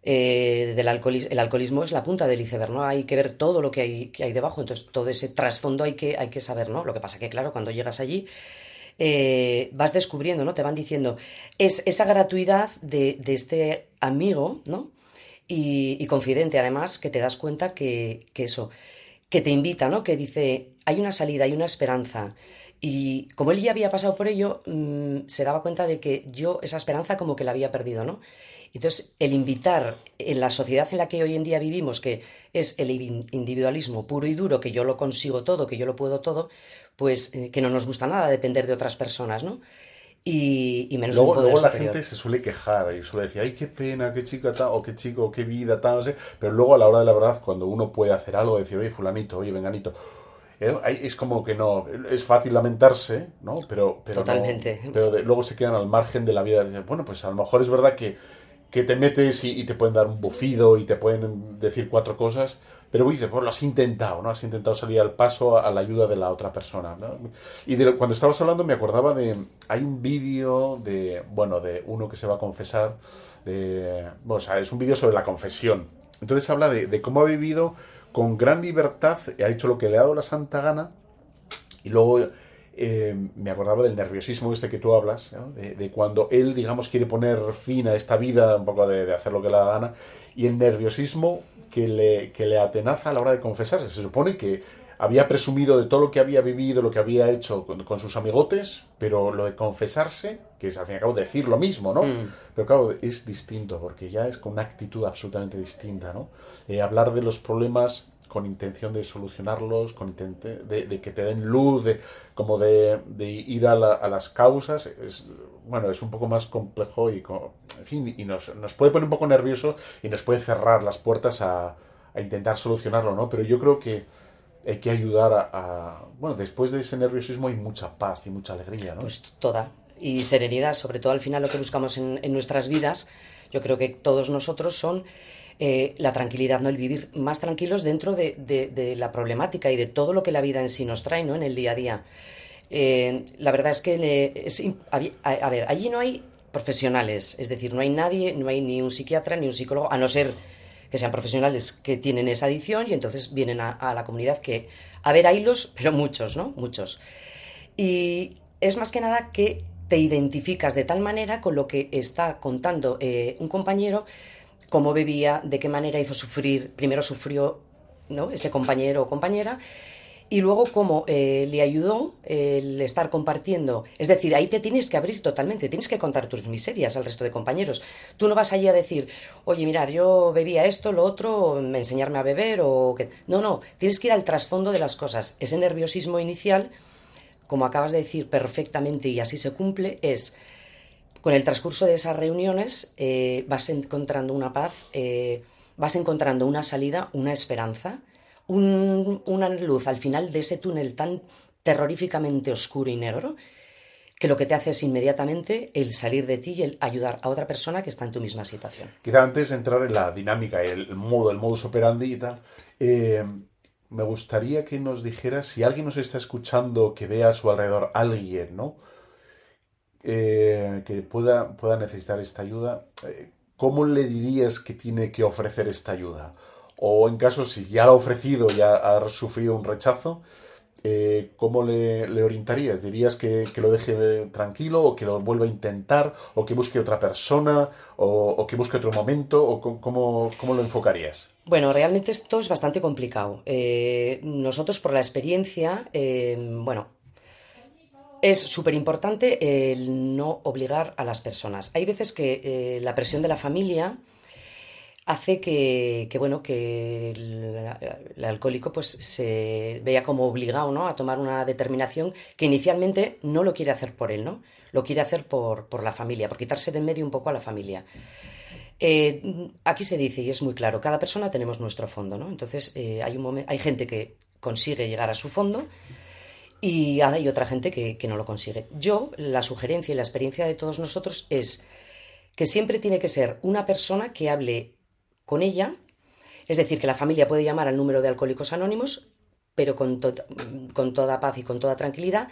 Speaker 6: eh, del alcoholismo, el alcoholismo es la punta del iceberg, ¿no? Hay que ver todo lo que hay, que hay debajo, entonces todo ese trasfondo hay que, hay que saber, ¿no? Lo que pasa que, claro, cuando llegas allí eh, vas descubriendo, ¿no? Te van diciendo, es esa gratuidad de, este amigo, ¿no? Y, confidente, además, que te das cuenta que, que eso, que te invita, ¿no? Que dice, hay una salida, hay una esperanza, y como él ya había pasado por ello, mm, se daba cuenta de que yo esa esperanza como que la había perdido, ¿no? Entonces, el invitar en la sociedad en la que hoy en día vivimos, que es el individualismo puro y duro, que yo lo consigo todo, que yo lo puedo todo, pues eh, que no nos gusta nada depender de otras personas, ¿no? Y, y menos
Speaker 5: luego,
Speaker 6: luego
Speaker 5: la gente se suele quejar y suele decir, ay, qué pena, qué chica tal, o qué chico, qué vida tal, no sé. Pero luego a la hora de la verdad, cuando uno puede hacer algo, decir, oye, fulanito, oye, venganito. Es como que no, es fácil lamentarse, ¿no? Pero, pero,
Speaker 6: Totalmente.
Speaker 5: pero luego se quedan al margen de la vida. Bueno, pues a lo mejor es verdad que, que te metes y, te pueden dar un bufido y te pueden decir cuatro cosas, pero dices, bueno, lo has intentado, ¿no? Has intentado salir al paso a, la ayuda de la otra persona, ¿no? Y cuando estabas hablando me acordaba de, hay un vídeo de, bueno, de uno que se va a confesar, de, bueno, o sea, es un vídeo sobre la confesión. Entonces habla de, de cómo ha vivido con gran libertad, ha hecho lo que le ha dado la santa gana, y luego eh, me acordaba del nerviosismo este que tú hablas, de, cuando él, digamos, quiere poner fin a esta vida, un poco de, hacer lo que le da gana, y el nerviosismo que le, que le atenaza a la hora de confesarse. Se supone que había presumido de todo lo que había vivido, lo que había hecho con, sus amigotes, pero lo de confesarse, que es al fin y al cabo decir lo mismo, ¿no?
Speaker 6: Mm.
Speaker 5: Pero claro, es distinto, porque ya es con una actitud absolutamente distinta, ¿no? Eh, hablar de los problemas con intención de solucionarlos, con intente de, que te den luz, de, como de, ir a, las causas, es, bueno, es un poco más complejo y, en fin, y nos, nos puede poner un poco nervioso y nos puede cerrar las puertas a, a intentar solucionarlo, ¿no? Pero yo creo que hay que ayudar a, Bueno, después de ese nerviosismo hay mucha paz y mucha alegría, ¿no?
Speaker 6: Pues toda. Y serenidad, sobre todo al final lo que buscamos en, nuestras vidas, yo creo que todos nosotros son eh, la tranquilidad, ¿no? El vivir más tranquilos dentro de, la problemática y de todo lo que la vida en sí nos trae, ¿no? En el día a día. Eh, la verdad es que, a, ver, allí no hay profesionales, es decir, no hay nadie, no hay ni un psiquiatra ni un psicólogo, a no ser que sean profesionales que tienen esa adicción y entonces vienen a, la comunidad que, a ver, hilos, pero muchos, ¿no? Muchos. Y es más que nada que te identificas de tal manera con lo que está contando eh, un compañero, cómo bebía, de qué manera hizo sufrir, primero sufrió ¿no? ese compañero o compañera, y luego cómo eh, le ayudó el estar compartiendo. Es decir, ahí te tienes que abrir totalmente, tienes que contar tus miserias al resto de compañeros. Tú no vas allí a decir, oye, mirar, yo bebía esto, lo otro, me enseñarme a beber o que... No, no, tienes que ir al trasfondo de las cosas. Ese nerviosismo inicial, como acabas de decir perfectamente y así se cumple, es con el transcurso de esas reuniones eh, vas encontrando una paz, eh, vas encontrando una salida, una esperanza una luz al final de ese túnel tan terroríficamente oscuro y negro que lo que te hace es inmediatamente el salir de ti y el ayudar a otra persona que está en tu misma situación.
Speaker 5: Quizá antes de entrar en la dinámica, el modo, el modus operandi y tal, eh, me gustaría que nos dijeras si alguien nos está escuchando que vea a su alrededor alguien, ¿no? Eh, que pueda, pueda necesitar esta ayuda, eh, ¿cómo le dirías que tiene que ofrecer esta ayuda? O en caso si ya lo ha ofrecido y ha, sufrido un rechazo, eh, ¿cómo le, orientarías? ¿Dirías que, lo deje tranquilo o que lo vuelva a intentar o que busque otra persona o, que busque otro momento o cómo, lo enfocarías?
Speaker 6: Bueno, realmente esto es bastante complicado. Eh, nosotros por la experiencia, eh, bueno, es súper importante el no obligar a las personas. Hay veces que la presión de la familia hace que, bueno, que el, alcohólico pues se vea como obligado ¿no? a tomar una determinación que inicialmente no lo quiere hacer por él, ¿no? Lo quiere hacer por, por la familia, por quitarse de en medio un poco a la familia. Eh, aquí se dice, y es muy claro, cada persona tenemos nuestro fondo, ¿no? Entonces eh, hay, un hay gente que consigue llegar a su fondo y hay otra gente que, que no lo consigue. Yo, la sugerencia y la experiencia de todos nosotros es que siempre tiene que ser una persona que hable con ella, es decir, que la familia puede llamar al número de Alcohólicos Anónimos, pero con, con toda paz y con toda tranquilidad,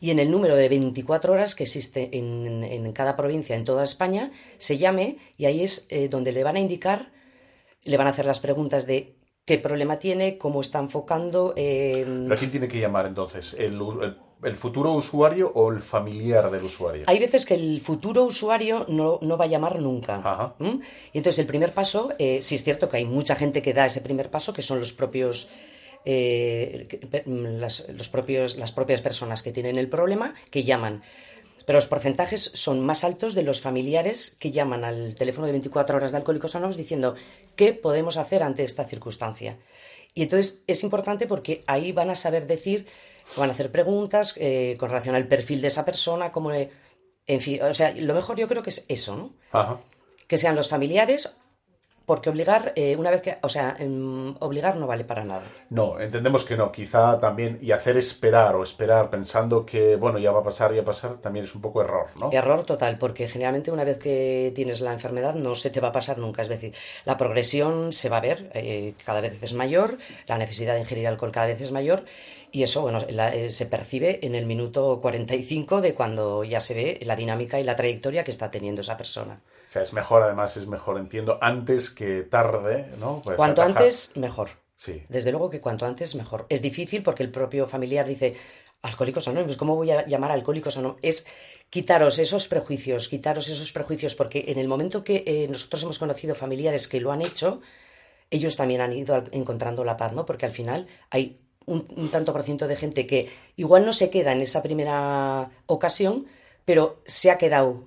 Speaker 6: y en el número de 24 horas que existe en, cada provincia, en toda España, se llame y ahí es eh, donde le van a indicar, le van a hacer las preguntas de qué problema tiene, cómo está enfocando.
Speaker 5: Eh... ¿Pero quién tiene que llamar entonces? ¿El, el futuro usuario o el familiar del usuario?
Speaker 6: Hay veces que el futuro usuario no, va a llamar nunca. Y entonces el primer paso, eh, sí es cierto que hay mucha gente que da ese primer paso, que son los propios, eh, las, los propios, las propias personas que tienen el problema, que llaman. Pero los porcentajes son más altos de los familiares que llaman al teléfono de 24 horas de Alcohólicos Anónimos diciendo qué podemos hacer ante esta circunstancia. Y entonces es importante porque ahí van a saber decir van a hacer preguntas eh, con relación al perfil de esa persona, como en fin, o sea, lo mejor yo creo que es eso, ¿no?
Speaker 5: Ajá.
Speaker 6: Que sean los familiares porque obligar, eh, una vez que, o sea, em, obligar no vale para nada.
Speaker 5: No, entendemos que no. Quizá también, y hacer esperar o esperar pensando que, bueno, ya va a pasar, ya va a pasar, también es un poco error, ¿no?
Speaker 6: Error total, porque generalmente una vez que tienes la enfermedad no se te va a pasar nunca. Es decir, la progresión se va a ver, eh, cada vez es mayor, la necesidad de ingerir alcohol cada vez es mayor, y eso, bueno, eh, se percibe en el minuto 45 de cuando ya se ve la dinámica y la trayectoria que está teniendo esa persona.
Speaker 5: O sea, es mejor, además, es mejor, entiendo, antes que tarde, ¿no?
Speaker 6: Pues cuanto antes, mejor.
Speaker 5: Sí.
Speaker 6: Desde luego que cuanto antes, mejor. Es difícil porque el propio familiar dice, alcohólicos anónimos, ¿cómo voy a llamar alcohólicos anónimos? Es quitaros esos prejuicios, quitaros esos prejuicios, porque en el momento que eh, nosotros hemos conocido familiares que lo han hecho, ellos también han ido encontrando la paz, ¿no? Porque al final hay un, un tanto por ciento de gente que igual no se queda en esa primera ocasión, pero se ha quedado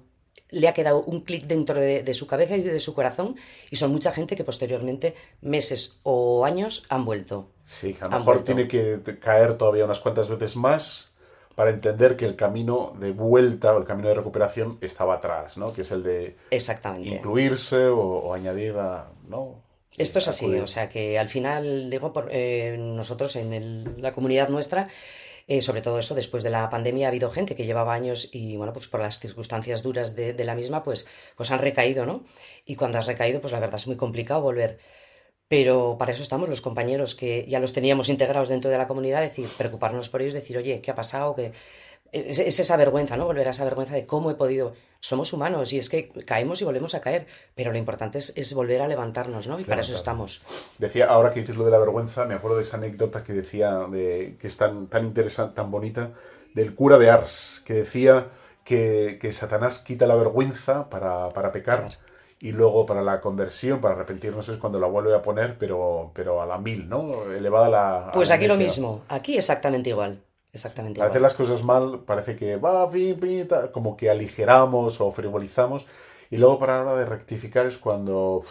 Speaker 6: le ha quedado un clic dentro de, de, su cabeza y de su corazón y son mucha gente que posteriormente, meses o años, han vuelto.
Speaker 5: Sí, a lo mejor tiene que caer todavía unas cuantas veces más para entender que el camino de vuelta o el camino de recuperación estaba atrás, ¿no? Que es el de
Speaker 6: Exactamente.
Speaker 5: incluirse o, o añadir a, ¿no?
Speaker 6: Esto es así, o sea que al final, digo, por, eh, nosotros en el, la comunidad nuestra, eh, sobre todo eso, después de la pandemia ha habido gente que llevaba años y, bueno, pues por las circunstancias duras de, de, la misma, pues, pues han recaído, ¿no? Y cuando has recaído, pues la verdad es muy complicado volver. Pero para eso estamos los compañeros que ya los teníamos integrados dentro de la comunidad, decir, preocuparnos por ellos, decir, oye, ¿qué ha pasado? ¿Qué... Es, es esa vergüenza, ¿no? Volver a esa vergüenza de cómo he podido somos humanos y es que caemos y volvemos a caer, pero lo importante es, es volver a levantarnos, ¿no? Y para eso estamos.
Speaker 5: Decía, ahora que dices lo de la vergüenza, me acuerdo de esa anécdota que decía, de, que es tan, tan interesante, tan bonita, del cura de Ars, que decía que, que Satanás quita la vergüenza para, para pecar. Claro. Y luego para la conversión, para arrepentirnos es cuando la vuelve a poner, pero, pero a la mil, ¿no? Elevada a la...
Speaker 6: Pues
Speaker 5: a la
Speaker 6: aquí lo mismo, aquí exactamente igual. Exactamente.
Speaker 5: A veces las cosas mal parece que va, como que aligeramos o frivolizamos y luego para la hora de rectificar es cuando,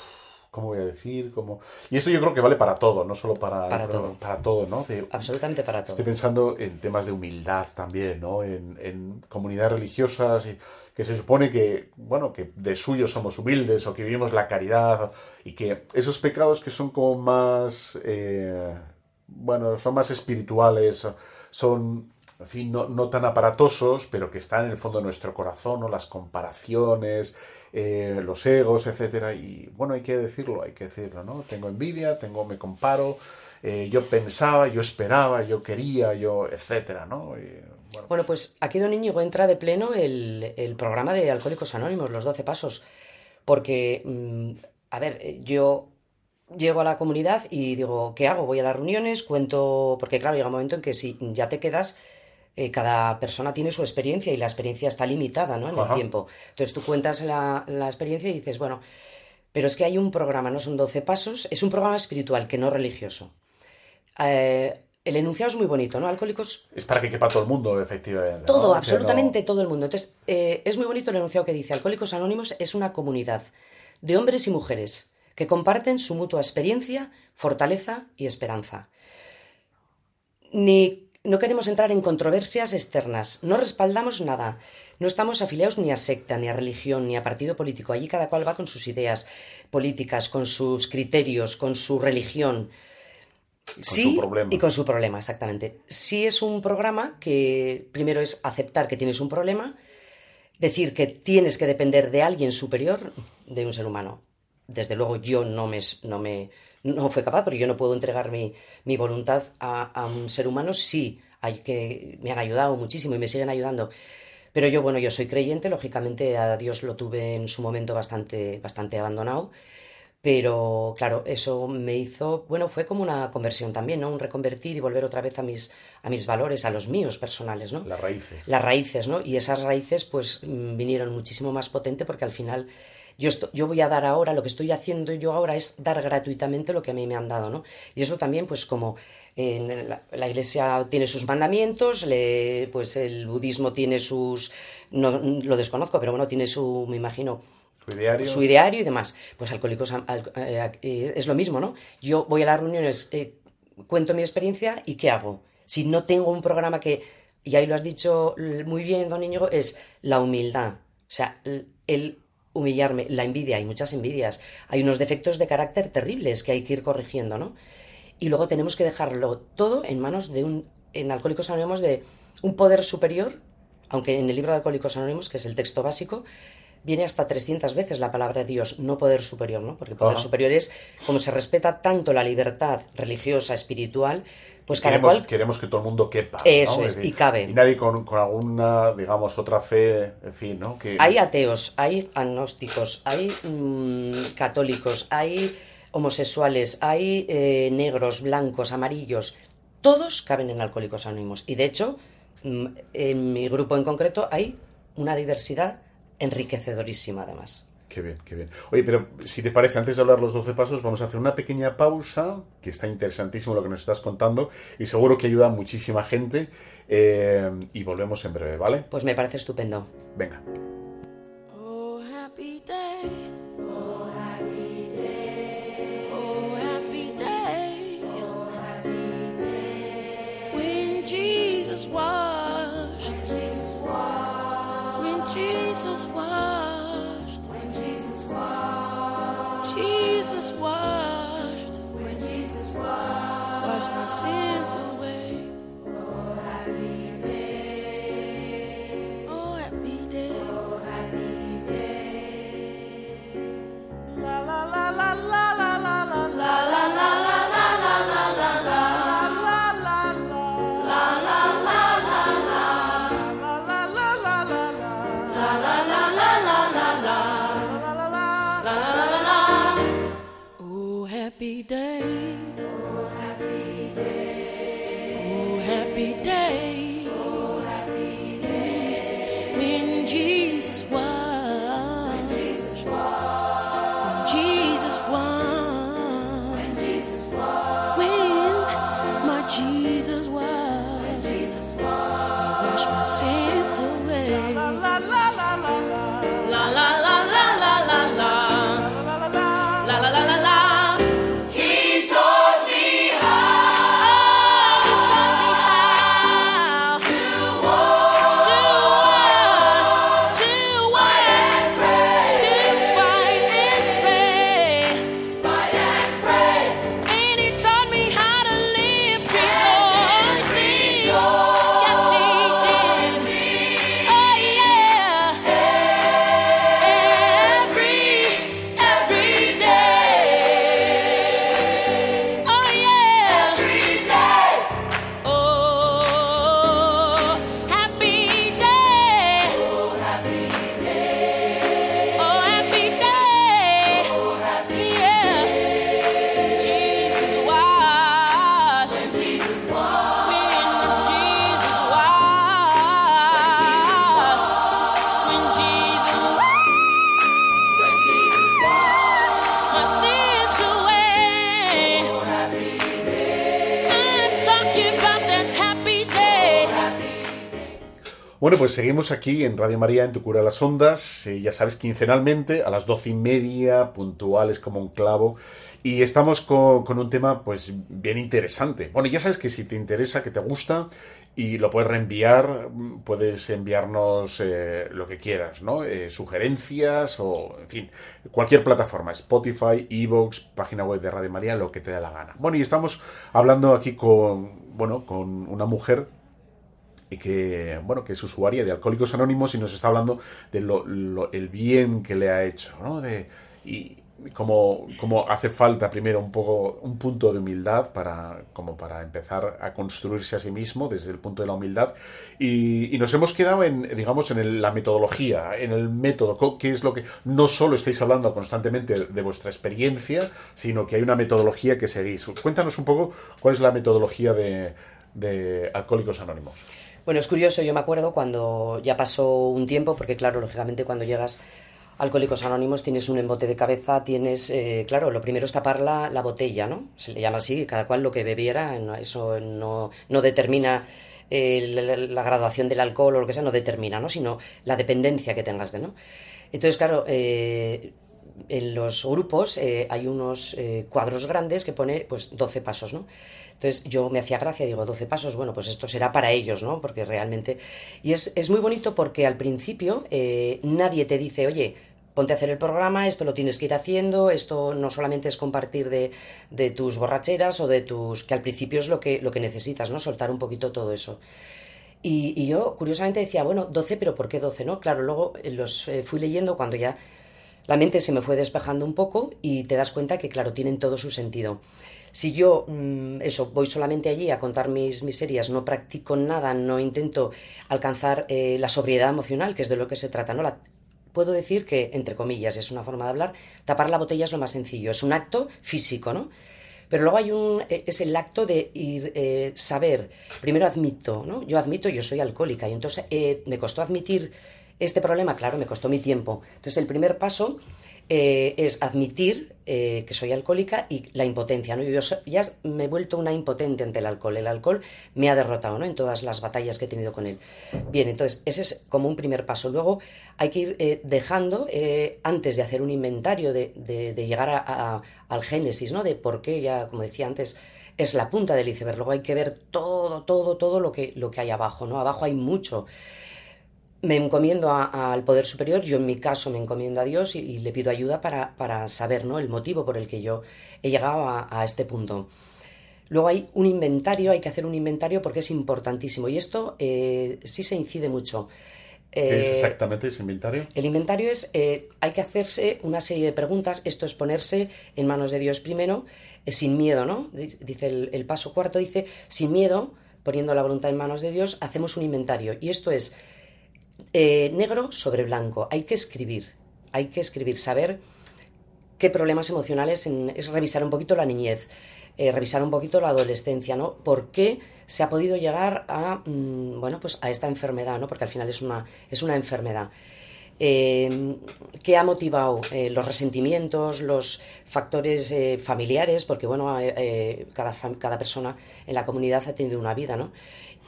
Speaker 5: ¿cómo voy a decir? ¿Cómo? Y eso yo creo que vale para todo, no solo para,
Speaker 6: para,
Speaker 5: para
Speaker 6: todo.
Speaker 5: para todo, ¿no? De,
Speaker 6: Absolutamente para todo.
Speaker 5: Estoy pensando en temas de humildad también, ¿no? En, en comunidades religiosas y que se supone que, bueno, que de suyo somos humildes o que vivimos la caridad y que esos pecados que son como más, eh, bueno, son más espirituales, son, en fin, no, no, tan aparatosos, pero que están en el fondo de nuestro corazón, ¿no? Las comparaciones, eh, los egos, etcétera. Y bueno, hay que decirlo, hay que decirlo, ¿no? Tengo envidia, tengo, me comparo, eh, yo pensaba, yo esperaba, yo quería, yo, etcétera, ¿no?
Speaker 6: Bueno. pues aquí, don Íñigo, entra de pleno el, el programa de Alcohólicos Anónimos, los 12 pasos. Porque, mmm, a ver, yo llego a la comunidad y digo, ¿qué hago? Voy a las reuniones, cuento, porque claro, llega un momento en que si ya te quedas, eh, cada persona tiene su experiencia y la experiencia está limitada ¿no? en Ajá. el tiempo. Entonces tú cuentas la, la, experiencia y dices, bueno, pero es que hay un programa, no son 12 pasos, es un programa espiritual que no religioso. Eh, el enunciado es muy bonito, ¿no? Alcohólicos.
Speaker 5: Es para que quepa todo el mundo, efectivamente.
Speaker 6: Todo, absolutamente no... todo el mundo. Entonces, eh, es muy bonito el enunciado que dice: Alcohólicos Anónimos es una comunidad de hombres y mujeres que comparten su mutua experiencia, fortaleza y esperanza. Ni, no queremos entrar en controversias externas, no respaldamos nada, no estamos afiliados ni a secta, ni a religión, ni a partido político. Allí cada cual va con sus ideas políticas, con sus criterios, con su religión.
Speaker 5: Y con
Speaker 6: sí,
Speaker 5: su problema.
Speaker 6: y con su problema, exactamente. Sí es un programa que primero es aceptar que tienes un problema, decir que tienes que depender de alguien superior, de un ser humano desde luego yo no me, no me no fue capaz, porque yo no puedo entregar mi, mi voluntad a, a, un ser humano, sí, hay que, me han ayudado muchísimo y me siguen ayudando. Pero yo, bueno, yo soy creyente, lógicamente a Dios lo tuve en su momento bastante, bastante abandonado, pero claro, eso me hizo, bueno, fue como una conversión también, ¿no? Un reconvertir y volver otra vez a mis, a mis valores, a los míos personales, ¿no?
Speaker 5: Las raíces.
Speaker 6: Las raíces, ¿no? Y esas raíces pues vinieron muchísimo más potente porque al final yo, estoy, yo voy a dar ahora, lo que estoy haciendo yo ahora es dar gratuitamente lo que a mí me han dado, ¿no? Y eso también, pues como en la, la, iglesia tiene sus mandamientos, le, pues el budismo tiene sus, no lo desconozco, pero bueno, tiene su, me imagino,
Speaker 5: su ideario,
Speaker 6: su ideario y demás. Pues alcohólicos al, eh, es lo mismo, ¿no? Yo voy a las reuniones, eh, cuento mi experiencia y ¿qué hago? Si no tengo un programa que, y ahí lo has dicho muy bien, don Íñigo, es la humildad. O sea, el humillarme, la envidia, hay muchas envidias, hay unos defectos de carácter terribles que hay que ir corrigiendo, ¿no? Y luego tenemos que dejarlo todo en manos de un, en Alcohólicos Anónimos, de un poder superior, aunque en el libro de Alcohólicos Anónimos, que es el texto básico, viene hasta 300 veces la palabra Dios, no poder superior, ¿no? Porque poder Ajá. superior es como se respeta tanto la libertad religiosa, espiritual, pues cada
Speaker 5: queremos,
Speaker 6: cual...
Speaker 5: queremos que todo el mundo quepa.
Speaker 6: Eso
Speaker 5: ¿no?
Speaker 6: es, decir, y cabe.
Speaker 5: Y nadie con, con, alguna, digamos, otra fe, en fin, ¿no? Que...
Speaker 6: Hay ateos, hay agnósticos, hay mmm, católicos, hay homosexuales, hay eh, negros, blancos, amarillos. Todos caben en Alcohólicos Anónimos. Y de hecho, mmm, en mi grupo en concreto hay una diversidad enriquecedorísima además.
Speaker 5: Qué bien, qué bien. Oye, pero si te parece, antes de hablar los 12 pasos, vamos a hacer una pequeña pausa, que está interesantísimo lo que nos estás contando y seguro que ayuda a muchísima gente. eh, y volvemos en breve, ¿vale?
Speaker 6: Pues me parece estupendo.
Speaker 5: Venga.
Speaker 7: Oh, happy day. Oh, happy day. Oh, happy day. Oh, happy day. When Jesus washed. Happy day.
Speaker 5: Pues seguimos aquí en Radio María, en Tu Cura las Ondas, eh, ya sabes, quincenalmente, a las doce y media, puntuales como un clavo, y estamos con, un tema, pues, bien interesante. Bueno, ya sabes que si te interesa, que te gusta, y lo puedes reenviar, mm, puedes enviarnos eh, lo que quieras, ¿no? Eh, sugerencias o, en fin, cualquier plataforma, Spotify, Evox, página web de Radio María, lo que te dé la gana. Bueno, y estamos hablando aquí con, bueno, con una mujer que bueno que es usuaria de Alcohólicos Anónimos y nos está hablando de lo, lo- el bien que le ha hecho ¿no? de, y como, como hace falta primero un poco un punto de humildad para como para empezar a construirse a sí mismo desde el punto de la humildad. Y, y nos hemos quedado en digamos en el- la metodología en el método que es lo que no solo estáis hablando constantemente de vuestra experiencia sino que hay una metodología que seguís. Cuéntanos un poco cuál es la metodología de, de Alcohólicos Anónimos
Speaker 6: Bueno, es curioso, yo me acuerdo cuando ya pasó un tiempo, porque claro, lógicamente cuando llegas a Alcohólicos Anónimos tienes un embote de cabeza, tienes, eh, claro, lo primero es tapar la, la botella, ¿no? Se le llama así, cada cual lo que bebiera, eso no, no determina eh, la, la graduación del alcohol o lo que sea, no determina, ¿no? Sino la dependencia que tengas de, ¿no? Entonces, claro, eh, en los grupos eh, hay unos eh, cuadros grandes que pone pues 12 pasos, ¿no? Entonces yo me hacía gracia, digo, 12 pasos, bueno, pues esto será para ellos, ¿no? Porque realmente... Y es, es muy bonito porque al principio eh, nadie te dice, oye, ponte a hacer el programa, esto lo tienes que ir haciendo, esto no solamente es compartir de, de tus borracheras o de tus... que al principio es lo que, lo que necesitas, ¿no? Soltar un poquito todo eso. Y, yo curiosamente decía, bueno, 12, pero ¿por qué 12, no? Claro, luego eh, los eh, fui leyendo cuando ya la mente se me fue despejando un poco y te das cuenta que, claro, tienen todo su sentido. Si yo, mm, eso, voy solamente allí a contar mis miserias, no practico nada, no intento alcanzar eh, la sobriedad emocional, que es de lo que se trata, ¿no? La- puedo decir que, entre comillas, es una forma de hablar, tapar la botella es lo más sencillo, es un acto físico, ¿no? Pero luego hay un, eh, es el acto de ir, eh, saber, primero admito, ¿no? Yo admito, yo soy alcohólica y entonces eh, me costó admitir este problema, claro, me costó mi tiempo. Entonces el primer paso eh, es admitir eh, que soy alcohólica y la impotencia, ¿no? Yo so- ya me he vuelto una impotente ante el alcohol. El alcohol me ha derrotado, ¿no? En todas las batallas que he tenido con él. Bien, entonces ese es como un primer paso. Luego hay que ir eh, dejando, antes de hacer un inventario, de, de- llegar a- al génesis, ¿no? De por qué, ya como decía antes, es la punta del iceberg. Luego hay que ver todo, todo, todo lo que, lo que hay abajo, ¿no? Abajo hay mucho. Me encomiendo al poder superior, yo en mi caso me encomiendo a Dios y, y le pido ayuda para, para saber ¿no? el motivo por el que yo he llegado a, a este punto. Luego hay un inventario, hay que hacer un inventario porque es importantísimo y esto eh, sí se incide mucho.
Speaker 2: ¿Qué es
Speaker 6: Eh,
Speaker 2: exactamente ese inventario?
Speaker 6: el inventario es, eh, hay que hacerse una serie de preguntas, esto es ponerse en manos de Dios primero, sin miedo, ¿no? Dice el, el paso cuarto, dice, sin miedo, poniendo la voluntad en manos de Dios, hacemos un inventario. Y esto es eh, negro sobre blanco, hay que escribir, hay que escribir, saber qué problemas emocionales, es revisar un poquito la niñez, eh, revisar un poquito la adolescencia, ¿no? ¿Por qué se ha podido llegar a, mm, bueno, pues a esta enfermedad, ¿no? Porque al final es una, es una enfermedad. Eh, ¿Qué ha motivado eh, los resentimientos, los factores familiares? Porque, bueno, cada, cada persona en la comunidad ha tenido una vida, ¿no?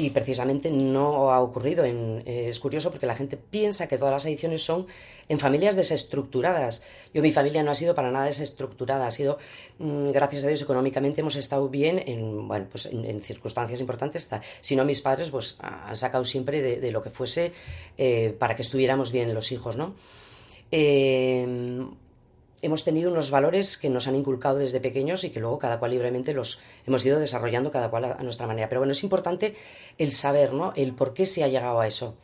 Speaker 6: Y precisamente no ha ocurrido. Eh, es curioso porque la gente piensa que todas las adicciones son en familias desestructuradas. Yo, mi familia no ha sido para nada desestructurada, ha sido, mm, gracias a Dios, económicamente hemos estado bien en, bueno, pues en, circunstancias importantes. Si no, mis padres pues, han sacado siempre de, de lo que fuese eh, para que estuviéramos bien los hijos, ¿no? Eh, hemos tenido unos valores que nos han inculcado desde pequeños y que luego cada cual libremente los hemos ido desarrollando cada cual a, nuestra manera. Pero bueno, es importante el saber, ¿no? El por qué se ha llegado a eso.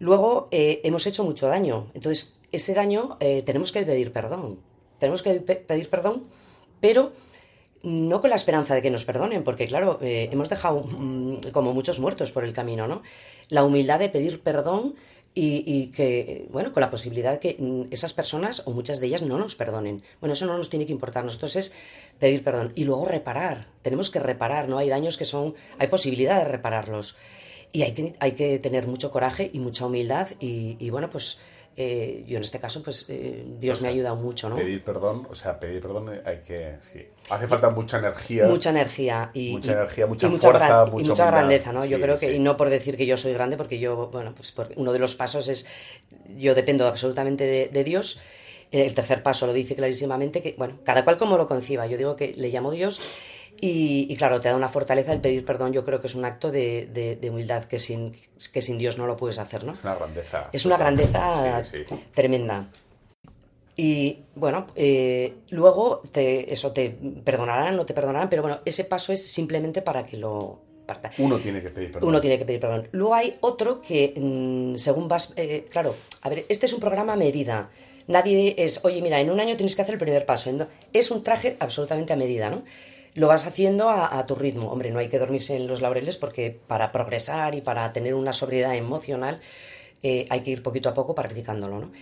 Speaker 6: Luego eh, hemos hecho mucho daño. Entonces, ese daño eh, tenemos que pedir perdón. Tenemos que pe- pedir perdón, pero no con la esperanza de que nos perdonen, porque claro, eh, hemos dejado mm, como muchos muertos por el camino, ¿no? La humildad de pedir perdón y, y que, bueno, con la posibilidad de que mm, esas personas o muchas de ellas no nos perdonen. Bueno, eso no nos tiene que importar. Nosotros es pedir perdón y luego reparar. Tenemos que reparar, ¿no? Hay daños que son, hay posibilidad de repararlos. Y hay que, hay que tener mucho coraje y mucha humildad y, y bueno, pues eh, yo en este caso, pues eh, Dios me ha ayudado mucho, ¿no?
Speaker 2: Pedir perdón, o sea, pedir perdón hay que, sí. Hace falta mucha energía.
Speaker 6: mucha energía y
Speaker 2: Mucha
Speaker 6: y-
Speaker 2: energía, mucha
Speaker 6: y
Speaker 2: fuerza,
Speaker 6: gran- y
Speaker 2: mucha
Speaker 6: mucha grandeza no yo
Speaker 2: Sí,
Speaker 6: creo que
Speaker 2: sí.
Speaker 6: y no por decir que yo soy grande porque yo bueno pues porque uno de los pasos es yo dependo absolutamente de, de Dios el tercer paso lo dice clarísimamente que bueno cada cual como lo conciba yo digo que le llamo Dios y, y claro te da una fortaleza el pedir perdón yo creo que es un acto de, de- de humildad que sin que sin Dios no lo puedes hacer no
Speaker 2: Es una grandeza.
Speaker 6: es una grandeza
Speaker 2: Sí, sí.
Speaker 6: tremenda. Y bueno, eh, luego te, eso te perdonarán, no te perdonarán, pero bueno, ese paso es simplemente para que lo parta.
Speaker 2: Uno tiene que pedir perdón.
Speaker 6: Uno tiene que pedir perdón. Luego hay otro que, mm, según vas. eh, claro, a ver, este es un programa a medida. Nadie es, oye, mira, en un año tienes que hacer el primer paso. Es un traje absolutamente a medida, ¿no? Lo vas haciendo a, tu ritmo. Hombre, no hay que dormirse en los laureles porque para progresar y para tener una sobriedad emocional eh, hay que ir poquito a poco practicándolo, ¿no?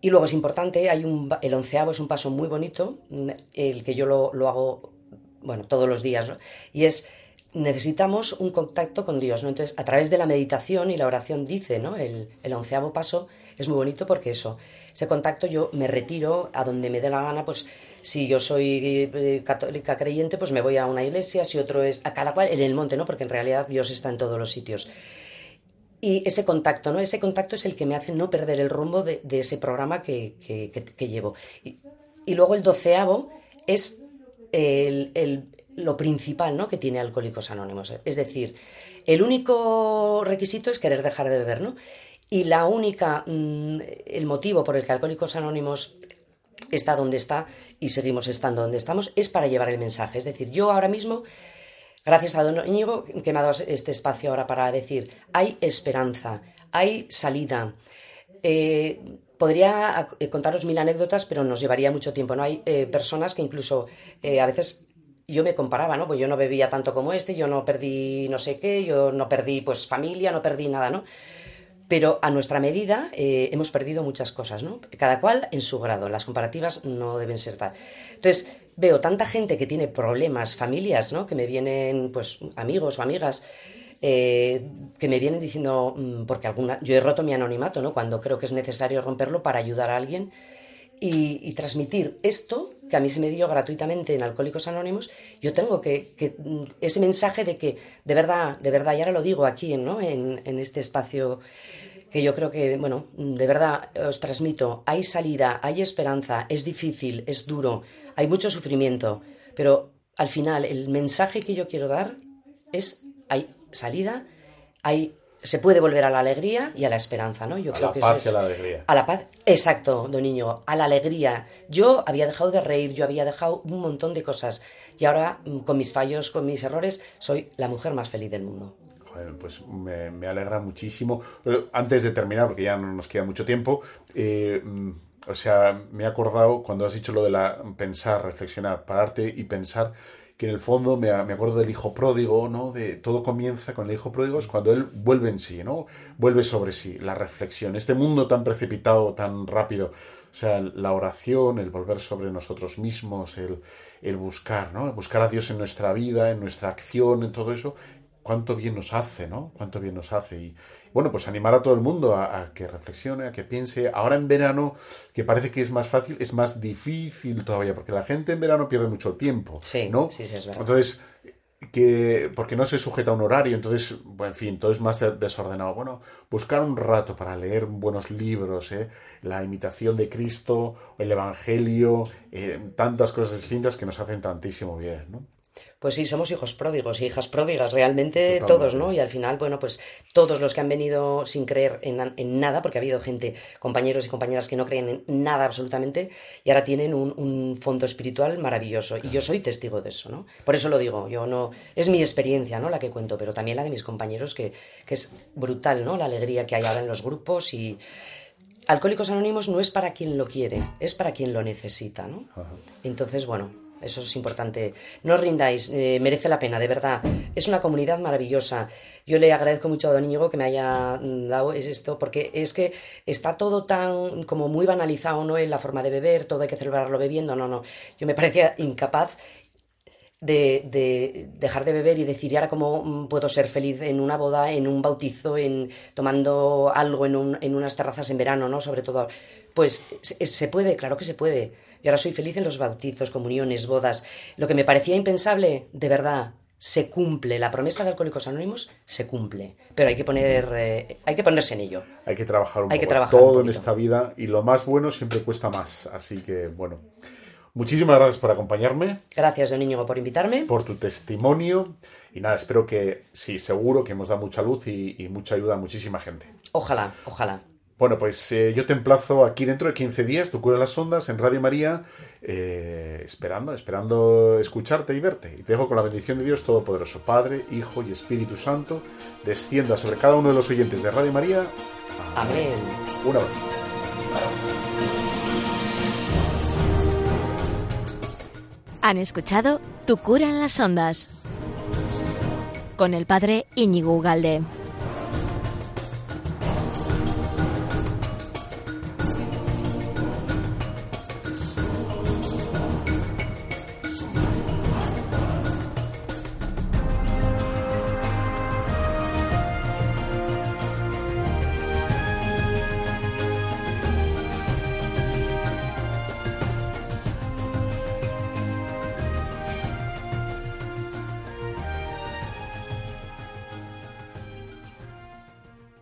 Speaker 6: Y luego es importante, hay un, el onceavo es un paso muy bonito, mm, el que yo lo, lo hago, bueno, todos los días. Y es, necesitamos un contacto con Dios, ¿no? Entonces, a través de la meditación y la oración dice, ¿no? El, el onceavo paso es muy bonito porque eso, ese contacto yo me retiro a donde me dé la gana, pues si yo soy eh, católica creyente, pues me voy a una iglesia, si otro es a cada cual en el monte, ¿no? Porque en realidad Dios está en todos los sitios. Y ese contacto, ¿no? Ese contacto es el que me hace no perder el rumbo de, de ese programa que, que- que- llevo. Y, y luego el doceavo es el- el- lo principal, ¿no? Que tiene Alcohólicos Anónimos. Es decir, el único requisito es querer dejar de beber, ¿no? Y la única, mm, el motivo por el que Alcohólicos Anónimos está donde está y seguimos estando donde estamos es para llevar el mensaje. Es decir, yo ahora mismo Gracias a don Íñigo que me ha dado este espacio ahora para decir, hay esperanza, hay salida. Eh, podría eh, contaros mil anécdotas, pero nos llevaría mucho tiempo. ¿no? Hay eh, personas que incluso a veces yo me comparaba, ¿no? Pues yo no bebía tanto como este, yo no perdí no sé qué, yo no perdí pues familia, no perdí nada, ¿no? Pero a nuestra medida eh, hemos perdido muchas cosas, ¿no? Cada cual en su grado. Las comparativas no deben ser tal. Entonces, veo tanta gente que tiene problemas, familias, ¿no? Que me vienen, pues, amigos o amigas, eh, que me vienen diciendo, mm, porque alguna, yo he roto mi anonimato, ¿no? Cuando creo que es necesario romperlo para ayudar a alguien. y, y transmitir esto que a mí se me dio gratuitamente en Alcohólicos Anónimos, yo tengo que, mm, ese mensaje de que, de verdad, de verdad, y ahora lo digo aquí, ¿no? En, en este espacio que yo creo que, bueno, de verdad os transmito, hay salida, hay esperanza, es difícil, es duro, hay mucho sufrimiento, pero al final el mensaje que yo quiero dar es, hay salida, hay se puede volver a la alegría y a la esperanza, ¿no? Yo
Speaker 5: A
Speaker 6: creo
Speaker 5: la
Speaker 6: que
Speaker 5: paz
Speaker 6: ese
Speaker 5: y a
Speaker 6: es-
Speaker 5: la alegría.
Speaker 6: A la paz, exacto, don niño, a la alegría. Yo había dejado de reír, yo había dejado un montón de cosas y ahora, mm, con mis fallos, con mis errores, soy la mujer más feliz del mundo.
Speaker 5: Joder, pues me, me alegra muchísimo. Antes de terminar, porque ya no nos queda mucho tiempo, eh, mm, o sea, me he acordado cuando has dicho lo de la pensar, reflexionar, pararte y pensar que en el fondo me, me acuerdo del hijo pródigo, ¿no? De todo comienza con el hijo pródigo es cuando él vuelve en sí, ¿no? Vuelve sobre sí, la reflexión. Este mundo tan precipitado, tan rápido, o sea, la oración, el volver sobre nosotros mismos, el, el buscar, ¿no? Buscar a Dios en nuestra vida, en nuestra acción, en todo eso, cuánto bien nos hace, ¿no? Cuánto bien nos hace. Y bueno, pues animar a todo el mundo a, a que reflexione, a que piense. Ahora en verano, que parece que es más fácil, es más difícil todavía, porque la gente en verano pierde mucho tiempo,
Speaker 6: Sí,
Speaker 5: ¿no?
Speaker 6: sí, sí, es verdad.
Speaker 5: Entonces, que porque no se sujeta a un horario, entonces, bueno, en fin, todo es más de- desordenado. Bueno, buscar un rato para leer buenos libros, ¿eh? la imitación de Cristo, el Evangelio, eh, tantas cosas distintas que nos hacen tantísimo bien, ¿no?
Speaker 6: Pues sí, somos hijos pródigos y hijas pródigas, realmente
Speaker 5: Totalmente.
Speaker 6: todos, ¿no? Y al final, bueno, pues todos los que han venido sin creer en, en nada, porque ha habido gente, compañeros y compañeras que no creen en nada absolutamente, y ahora tienen un, un fondo espiritual maravilloso. Y yo soy testigo de eso, ¿no? Por eso lo digo, yo no. Es mi experiencia, ¿no? La que cuento, pero también la de mis compañeros, que, que es brutal, ¿no? La alegría que hay ahora en los grupos y. Alcohólicos Anónimos no es para quien lo quiere, es para quien lo necesita, ¿no? Entonces, bueno, eso es importante. No os rindáis, eh, merece la pena, de verdad. Es una comunidad maravillosa. Yo le agradezco mucho a Don Íñigo que me haya mm, dado es esto, porque es que está todo tan como muy banalizado, ¿no? En la forma de beber, todo hay que celebrarlo bebiendo, no, no. Yo me parecía incapaz de, de dejar de beber y decir, ¿y ahora cómo mm, puedo ser feliz en una boda, en un bautizo, en tomando algo en, un- en unas terrazas en verano, ¿no? Sobre todo, pues se puede, claro que se puede. Y ahora soy feliz en los bautizos, comuniones, bodas. Lo que me parecía impensable, de verdad, se cumple. La promesa de Alcohólicos Anónimos se cumple. Pero hay que poner, eh, hay que ponerse en ello.
Speaker 5: Hay que trabajar un
Speaker 6: Hay que
Speaker 5: poco.
Speaker 6: trabajar un
Speaker 5: Todo en esta vida y lo más bueno siempre cuesta más. Así que, bueno. Muchísimas gracias por acompañarme,
Speaker 6: Gracias, don Íñigo, por invitarme.
Speaker 5: por tu testimonio. Y nada, espero que, sí, seguro que hemos dado mucha luz y, y mucha ayuda a muchísima gente.
Speaker 6: Ojalá, ojalá.
Speaker 5: Bueno, pues eh, yo te emplazo aquí dentro de 15 días, tu cura las ondas, en Radio María, eh, esperando, esperando escucharte y verte. Y te dejo con la bendición de Dios Todopoderoso, Padre, Hijo y Espíritu Santo, descienda sobre cada uno de los oyentes de Radio María.
Speaker 6: Amén.
Speaker 5: Un abrazo.
Speaker 1: Han escuchado Tu cura en las ondas con el padre Íñigo Ugalde.